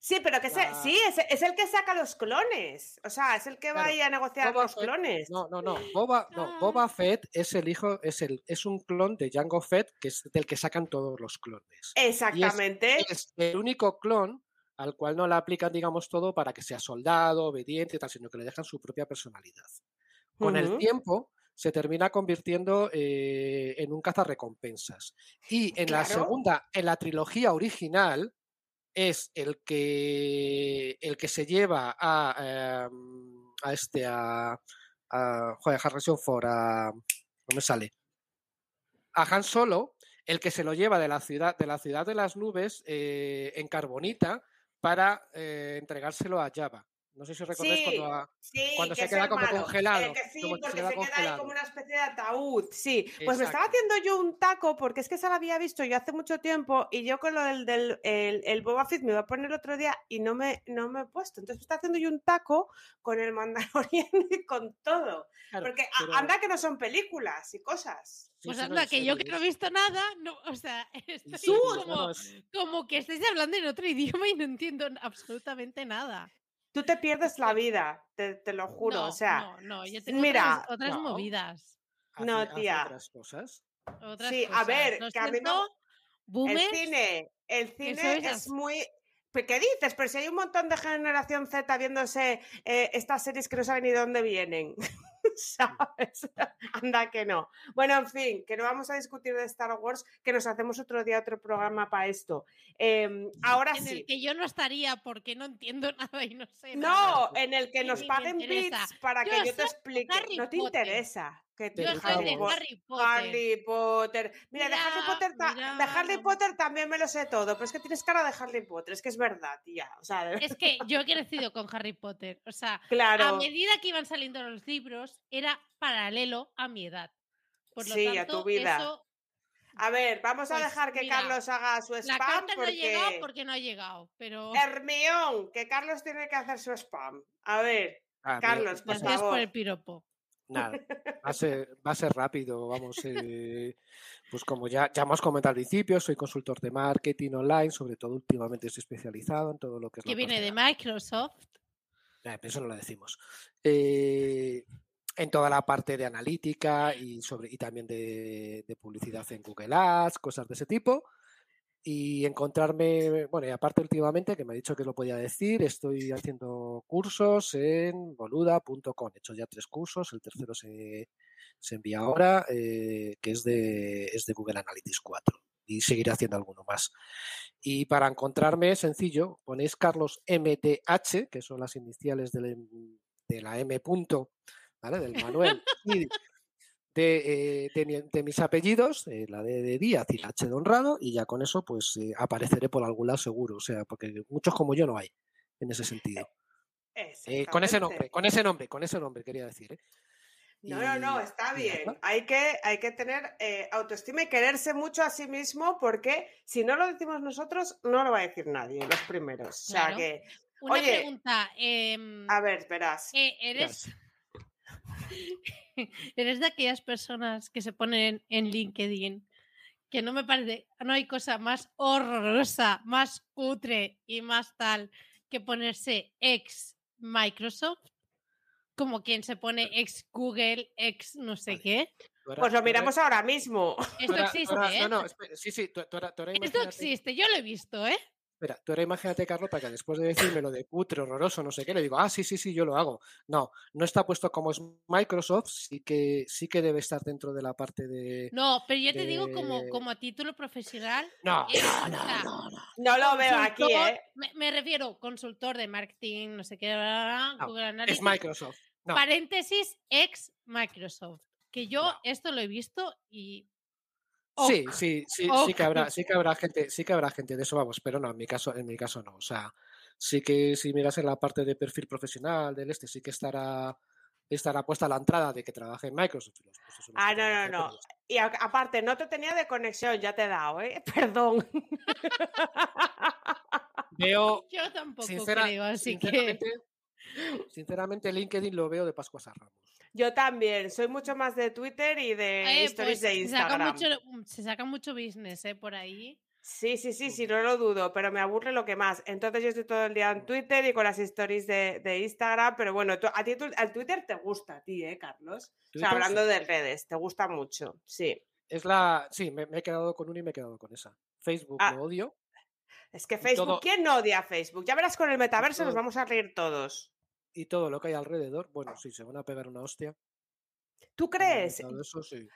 Sí, pero que se- La- sí, es, es el que saca los clones. O sea, es el que va Claro, ahí a negociar Boba los Fett- clones. No, no, no. Boba, no, Ah. Boba Fett es el hijo, es el, es un clon de Jango Fett, que es del que sacan todos los clones. Exactamente. Es el único clon al cual no le aplican, digamos, todo para que sea soldado, obediente y tal, sino que le dejan su propia personalidad. Con el tiempo, se termina convirtiendo eh, en un cazarrecompensas. Y en la segunda, en la trilogía original, es el que, el que se lleva a, em, a este, a, a joder, Harrison Ford, a, no me sale, a Han Solo, el que se lo lleva de la ciudad de, la ciudad de las nubes eh, en carbonita para eh, entregárselo a Java. No sé si os recordáis Sí, cuando a- Sí, cuando que se queda como malo. congelado, Eh, que sí, como se porque se queda ahí como una especie de ataúd. Sí, pues me estaba haciendo yo un taco porque es que se lo había visto yo hace mucho tiempo y yo con lo del, del el, el Boba Fett me iba a poner otro día y no me, no me he puesto. Entonces me está haciendo yo un taco con el Mandalorian y con todo. Claro, Porque pero- anda que no son películas y cosas. Pues anda, que yo que no he visto nada, no, o sea, estoy como, como que estáis hablando en otro idioma y no entiendo absolutamente nada. Tú te pierdes la vida, te, te lo juro. no, o sea, no, no, yo tengo mira, otras, otras no. movidas. hace- No, tía. otras cosas. Otras Sí, a ver, que a mí no- el cine, el cine es muy. ¿Pero ¿Qué dices? Pero si hay un montón de generación Z viéndose eh, estas series que no saben ni de dónde vienen. ¿Sabes? Anda que no. Bueno, en fin, que no vamos a discutir de Star Wars, que nos hacemos otro día otro programa para esto. Em, ahora en el sí. que yo no estaría porque no entiendo nada y no sé No, nada. en el que nos paguen bits para Yo que yo te explique. No te interesa. Que Te Yo soy Harry de Potter. Harry Potter. Harry Potter. Mira, de Harry Mira, Potter, ta- mira. de Harry Potter también me lo sé todo, pero es que tienes cara de Harry Potter, es que es verdad, tía. O sea, de- Es que yo he crecido con Harry Potter. O sea, a medida que iban saliendo los libros, era paralelo a mi edad. Por lo Sí, a tanto, tu vida. eso, A ver, vamos a Pues dejar que mira, Carlos haga su la spam carta no ha llegado porque... porque no ha llegado. Pero Hermión, que Carlos tiene que hacer su spam. A ver, Ah, mira, Carlos, por gracias por el piropo. Nada, va a ser, va a ser rápido, vamos, eh, pues como ya, ya hemos comentado al principio, soy consultor de marketing online, sobre todo últimamente estoy especializado en todo lo que es Que viene de Microsoft. Eh, eso no lo decimos. Eh, en toda la parte de analítica y, sobre, y también de, de publicidad en Google Ads, cosas de ese tipo. Y encontrarme, bueno, y aparte últimamente, que me ha dicho que lo podía decir, estoy haciendo cursos en boluda.com. He hecho ya tres cursos, el tercero se, se envía ahora, eh, que es de, es de Google Analytics 4. Y seguiré haciendo alguno más. Y para encontrarme sencillo, ponéis Carlos MTH, que son las iniciales del em- de la M punto, ¿vale? Del Manuel y de, eh, de mi- de mis apellidos, eh, la D de Díaz y la H de Honrado, y ya con eso pues eh, apareceré por algún lado seguro, o sea, porque muchos como yo no hay en ese sentido. Eh, con ese nombre, con ese nombre, con ese nombre quería decir. ¿eh? No, no, no, está bien. Hay que, hay que tener eh, autoestima y quererse mucho a sí mismo porque si no lo decimos nosotros, no lo va a decir nadie, los primeros. O sea Claro. que, Una Oye, pregunta. em, a ver, verás. eh, ¿eres, ¿Eres de aquellas personas que se ponen en LinkedIn? Que no me parece, no hay cosa más horrorosa, más cutre y más tal que ponerse ex Microsoft, como quien se pone ex Google, ex no sé Vale. qué. Ahora- Pues lo miramos ahora mismo. Esto ahora- existe, ahora- ¿eh? No, no, espera, sí, sí, tú, tú ahora, tú ahora Esto existe, yo lo he visto, ¿eh? Espera, tú ahora imagínate, Carlos, para que después de decirme lo de cutre, horroroso, no sé qué, le digo, ah, sí, sí, sí, yo lo hago. No, no está puesto como es Microsoft, sí que, sí que debe estar dentro de la parte de. No, pero yo te digo como, como a título profesional. No, es, no, o no, sea, no, no. No lo veo aquí, ¿eh? Me, me refiero consultor de marketing, no sé qué, bla, bla, bla, No, Google Es Analytics, Microsoft. No, paréntesis ex Microsoft. Que yo No. esto lo he visto y. sí, ok. sí, sí, sí ok. que habrá, sí que habrá gente, sí que habrá gente de eso, vamos, pero no, en mi caso, en mi caso no. O sea, sí que si miras en la parte de perfil profesional del este, sí que estará, estará puesta la entrada de que trabaje en Microsoft. Ah, no, no, no. Y a- aparte, no te tenía de conexión, ya te he dado, ¿eh? Perdón. Veo, Yo tampoco sincera- creo, así que. sinceramente, sinceramente, LinkedIn lo veo de Pascuas a Ramos. Yo también, soy mucho más de Twitter y de eh, stories pues, de se saca Instagram. mucho, se saca mucho business, ¿eh? Por ahí. Sí, sí, sí, sí, no lo dudo, pero me aburre lo que más. Entonces yo estoy todo el día en Twitter y con las stories de, de Instagram, pero bueno, tú- a ti al Twitter te gusta, a ti, ¿eh, Carlos? O sea, hablando sí. de redes, te gusta mucho, sí. Es la. Sí, me, me he quedado con una y me he quedado con esa. Facebook Ah. lo odio. Es que Facebook, todo- ¿quién no odia a Facebook? Ya verás con el metaverso, nos vamos a reír todos. Y todo lo que hay alrededor, bueno, sí, se van a pegar una hostia. ¿Tú crees? Todo eso sí.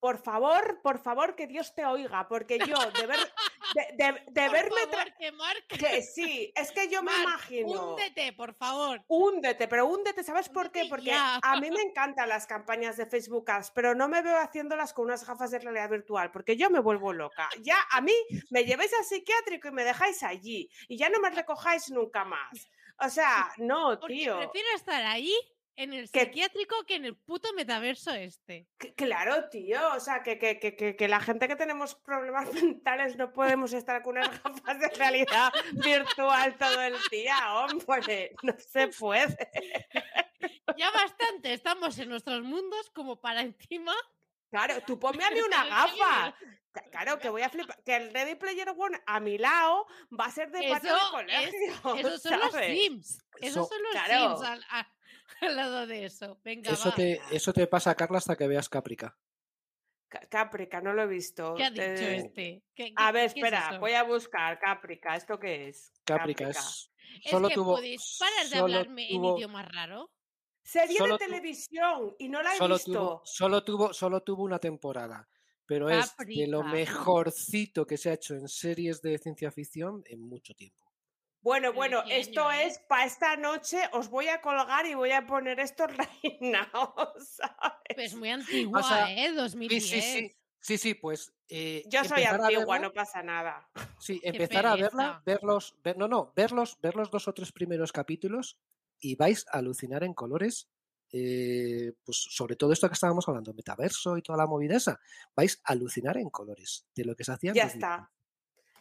Por favor, por favor, que Dios te oiga, porque yo de, ver, de, de- de Por verme... favor, que Que sí, es que yo me imagino... húndete, por favor. Húndete, pero húndete, ¿sabes por qué? Porque ya. a mí me encantan las campañas de Facebook Ads, pero no me veo haciéndolas con unas gafas de realidad virtual, porque yo me vuelvo loca. Ya a mí me lleváis al psiquiátrico y me dejáis allí, y ya no me recojáis nunca más. O sea, no, Porque tío. prefiero estar ahí, en el psiquiátrico, que en el puto metaverso este. Claro, tío, o sea, que, que, que, que, que la gente que tenemos problemas mentales no podemos estar con unas gafas de realidad virtual todo el día, hombre, no se puede. Ya bastante estamos en nuestros mundos como para encima. Claro, tú ponme a mí una gafa. Claro, que voy a flipar. Que el Ready Player One a mi lado va a ser de patio Eso de es- colegio. Esos son los. Sims. Esos Eso- son los Claro. Sims al, a- al lado de eso. Venga, Eso va. te, eso te pasa, Carla, hasta que veas Caprica. Ca- Caprica, no lo he visto. ¿Qué ha dicho Eh, este? ¿Qué- A ver, es espera, voy a buscar Caprica. ¿Esto qué es? Caprica es. Es Solo que tuvo. podéis parar de solo hablarme tuvo- en idioma raro. Serie de tu- televisión y no la he solo visto. tuvo, solo tuvo, solo tuvo una temporada. Pero es de lo mejorcito que se ha hecho en series de ciencia ficción en mucho tiempo. Bueno, bueno, esto es para esta noche. Os voy a colgar y voy a poner esto reinado, ¿sabes? Pues muy antigua, sea, ¿eh? Sí, 2010. sí, sí. Sí, sí, pues. eh, Yo soy antigua, verla- no pasa nada. Sí, empezar a verla, verlos, ver, no, no, verlos, ver los dos o tres primeros capítulos y vais a alucinar en colores. Eh, pues sobre todo esto que estábamos hablando, metaverso y toda la movida esa, vais a alucinar en colores de lo que se hacía. Ya 2015. está.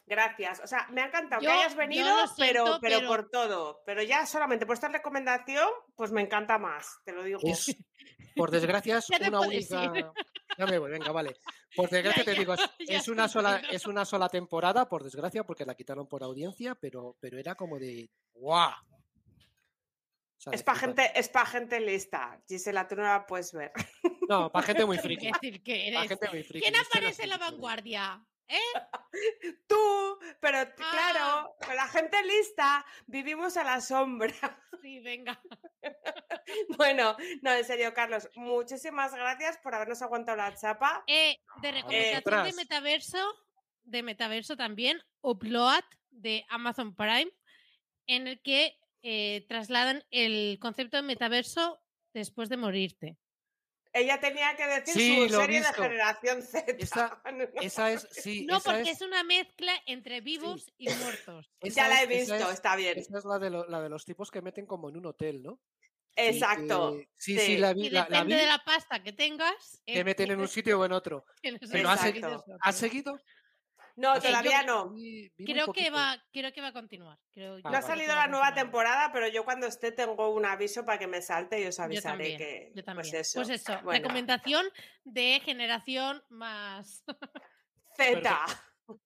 Gracias. O sea, me ha encantado Yo- que hayas venido, pero, pero, pero- por todo. Pero ya solamente por esta recomendación, pues me encanta más, te lo digo. Es, por desgracia, es una ir. única. Ya me voy, venga, vale. Por desgracia te ya, digo, es, ya es una sola, es una sola temporada, por desgracia, porque la quitaron por audiencia, pero, pero era como de ¡guau! Es para gente, es pa' gente lista. Gisela, tú no la puedes ver. No, para gente muy ¿Qué friki. decir que Para eres? gente muy friki. ¿Quién aparece en la vanguardia? ¿Eh? Tú, pero Ah. claro, con la gente lista vivimos a la sombra. Sí, venga. Bueno, no, en serio, Carlos, muchísimas gracias por habernos aguantado la chapa. Eh, de recomendación de metaverso, de metaverso también, Upload de Amazon Prime, en el que eh, trasladan el concepto de metaverso después de morirte. Ella tenía que decir Sí, su serie de generación Z. Esa- Esa es, sí, No, esa porque es, es una mezcla entre vivos y muertos. esa Ya la he visto, es- está bien. Esa es la de, lo- la de los tipos que meten como en un hotel, ¿no? Y Exacto. que- sí, sí. sí, la vi. Y la- la depende vi, de la pasta que tengas. Te eh, meten en un sitio o en otro. Pero el ¿has sitio seguido? de eso, ¿Has sí. seguido? No, yo todavía no. Vi- vi muy Creo que, va, creo que va a continuar. Creo, Ah, yo No ha salido la nueva temporada, pero yo cuando esté tengo un aviso para que me salte y os Yo avisaré también, que. yo también. Pues eso. Pues eso, Bueno, recomendación de generación más. Z.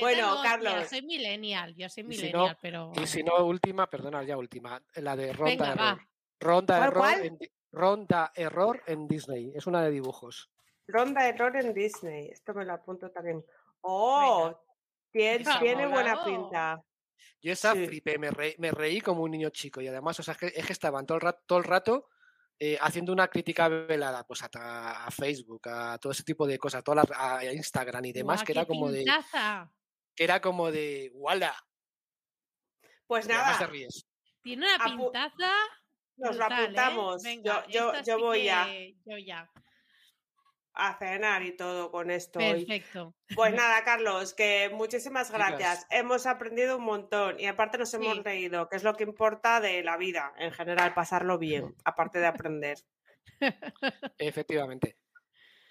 Bueno, Carlos. soy millennial, yo soy Y si millennial, no- pero. Y si no, última, perdona, ya última. La de Ronda Venga, Error. va. Ronda ¿Cuál, Error, cuál? En, Ronda Error en Disney. Es una de dibujos. Ronda error en Disney. Esto me lo apunto también. Oh, tiene, buena pinta. Yo esa Sí. flipé, me reí, me reí como un niño chico. Y además, o sea, es que, es que estaban todo el rato, todo el rato eh, haciendo una crítica velada pues a, a Facebook, a todo ese tipo de cosas, a, todas las- a Instagram y demás, que era como de. pintaza. Que era como de. ¡Wala! Pues te nada, ríes. Tiene una Apu- pintaza. nos brutal, ¿eh? apuntamos. Venga, yo yo, yo sí voy a, que- Yo ya. A cenar y todo con esto. hoy. Perfecto. Pues nada, Carlos, que muchísimas gracias. Hemos aprendido un montón y aparte nos hemos Sí. reído, que es lo que importa de la vida en general, pasarlo bien, aparte de aprender. Efectivamente.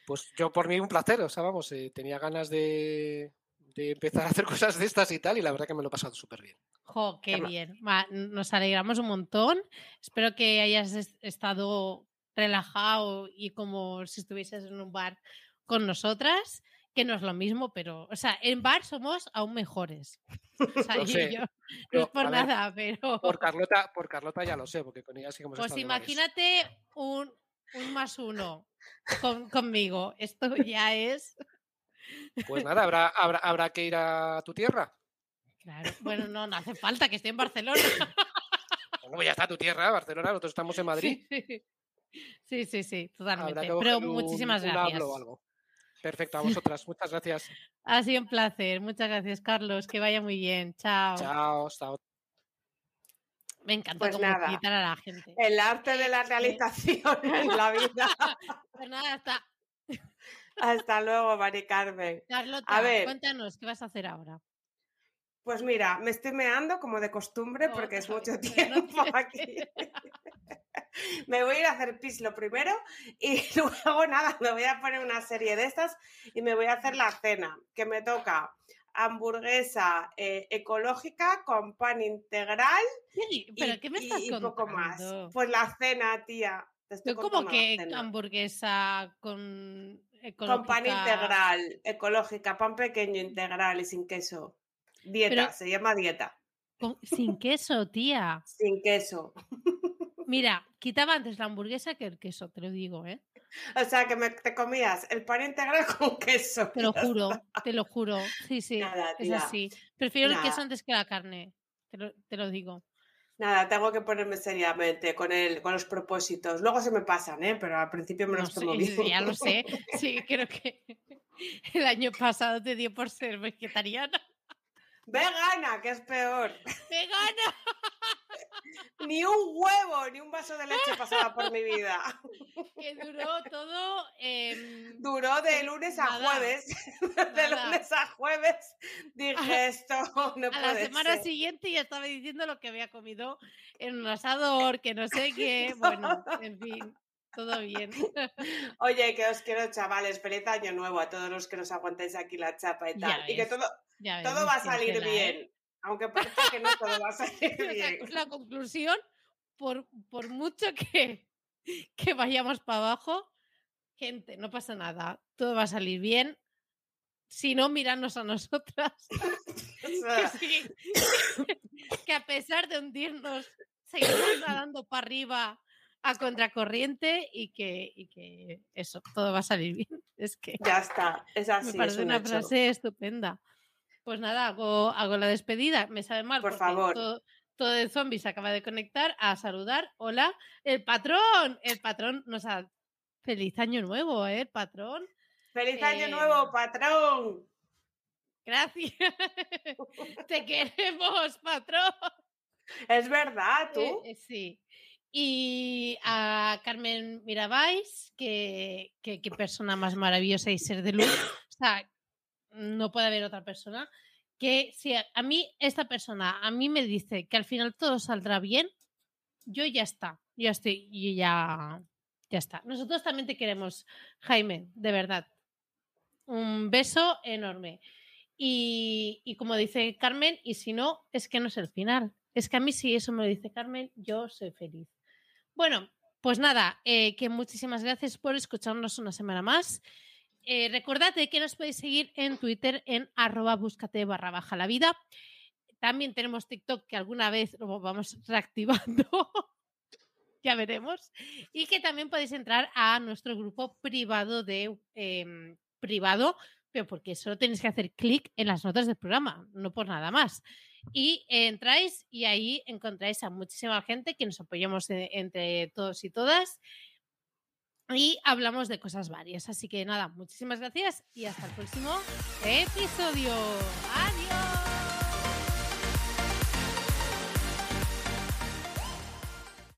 Pues yo por mí un placer, o sea, vamos, eh, tenía ganas de, de empezar a hacer cosas de estas y tal, y la verdad que me lo he pasado súper bien. Jo, qué bien. Nos alegramos un montón. Espero que hayas es- estado relajado y como si estuvieses en un bar con nosotras, que no es lo mismo, pero, o sea, en bar somos aún mejores. O sea, Lo y sé, yo- no es por ver, nada, pero Por Carlota, por Carlota ya lo sé, porque con ella sí que hemos pues imagínate un, un más uno con- conmigo. Esto ya es. Pues nada, habrá, habrá, habrá que ir a tu tierra. Claro, bueno, no, no hace falta que esté en Barcelona. Bueno, pues ya está tu tierra, Barcelona, nosotros estamos en Madrid. Sí, sí, sí, Habrá totalmente. que Pero un- muchísimas un gracias. hablo o algo. Perfecto, a vosotras. Muchas gracias. Ha sido un placer. Muchas gracias, Carlos. Que vaya muy bien. Chao. Chao, hasta otra. Me encanta Pues cómo nada. quitar a la gente. El arte de la realización en la vida. Pues nada, hasta. Hasta luego, Mari Carmen. Carlota, ver. cuéntanos qué vas a hacer ahora. Pues mira, me estoy meando como de costumbre No, porque es mucho no tiempo aquí. Me voy a ir a hacer pis lo primero y luego nada, me voy a poner una serie de estas y me voy a hacer la cena, que me toca hamburguesa eh, ecológica con pan integral Sí, ¿Pero y, qué me y- estás y contando? poco más. Pues la cena, tía. Yo como que hamburguesa con Con pan ecológica- integral, ecológica, pan pequeño integral y sin queso. Dieta, Pero- se llama dieta. con- sin queso, tía. Sin queso. Mira, quitaba antes la hamburguesa que el queso, te lo digo, ¿eh? O sea, que me, te comías el pan integral con queso. Te lo juro, te lo juro. Sí, sí, Nada, es así. Prefiero el queso antes que la carne, te lo, te lo digo. Nada, tengo que ponerme seriamente con, el, con los propósitos. Luego se me pasan, ¿eh? Pero al principio me No los sé, tomo bien. ya lo sé. Sí, creo que el año pasado te dio por ser vegetariana. Vegana, que es peor. ¡Vegana! Ni un huevo, ni un vaso de leche pasaba por mi vida. Que duró todo. em, Duró de lunes a Nada. jueves. De lunes a jueves dije esto no a la semana ser. siguiente ya estaba diciendo lo que había comido en un asador, que no sé qué. Bueno, en fin, todo bien. Oye, que os quiero, chavales. Feliz año nuevo a todos los que nos aguantáis aquí la chapa y Ya tal. Y que todo, todo va a salir ¿eh? Aunque parezca que no todo va a salir bien. la conclusión, por, por mucho que, que vayamos para abajo, gente, no pasa nada, todo va a salir bien. Si no, mirarnos a nosotras, que, sea, sí, que a pesar de hundirnos, seguimos nadando para arriba a contracorriente y que, y que eso, todo va a salir bien. Es que ya está. Es así. me es parece un una hecho. frase estupenda. Pues nada, hago, hago la despedida. Me sabe mal Por favor. Todo, todo de zombies acaba de conectar a saludar. Hola, el patrón. El patrón nos ha... Feliz año nuevo, ¿eh? El patrón. ¡Feliz año Eh, nuevo, patrón! Gracias. Te queremos, patrón. Es verdad, tú. Eh, eh, sí. Y a Carmen Mirabais, que, persona más maravillosa y ser de luz. O sea, no puede haber otra persona. Que si a, mí, esta persona, a mí me dice que al final todo saldrá bien, yo ya está. Ya estoy, yo ya, ya está. Nosotros también te queremos, Jaime, de verdad. Un beso enorme. Y, y como dice Carmen, y si no, es que no es el final. Es que a mí si eso me lo dice Carmen, yo soy feliz. Bueno, pues nada, eh, que muchísimas gracias por escucharnos una semana más. Eh, recordad que nos podéis seguir en Twitter en arroba búscate barra baja la vida. También tenemos TikTok que alguna vez lo vamos reactivando. ya veremos. Y que también podéis entrar a nuestro grupo privado de em, privado, pero porque solo tenéis que hacer clic en las notas del programa, no por nada más. Y eh, entráis y ahí encontráis a muchísima gente que nos apoyamos e- entre todos y todas y hablamos de cosas varias. Así que nada, muchísimas gracias y hasta el próximo episodio. Adiós.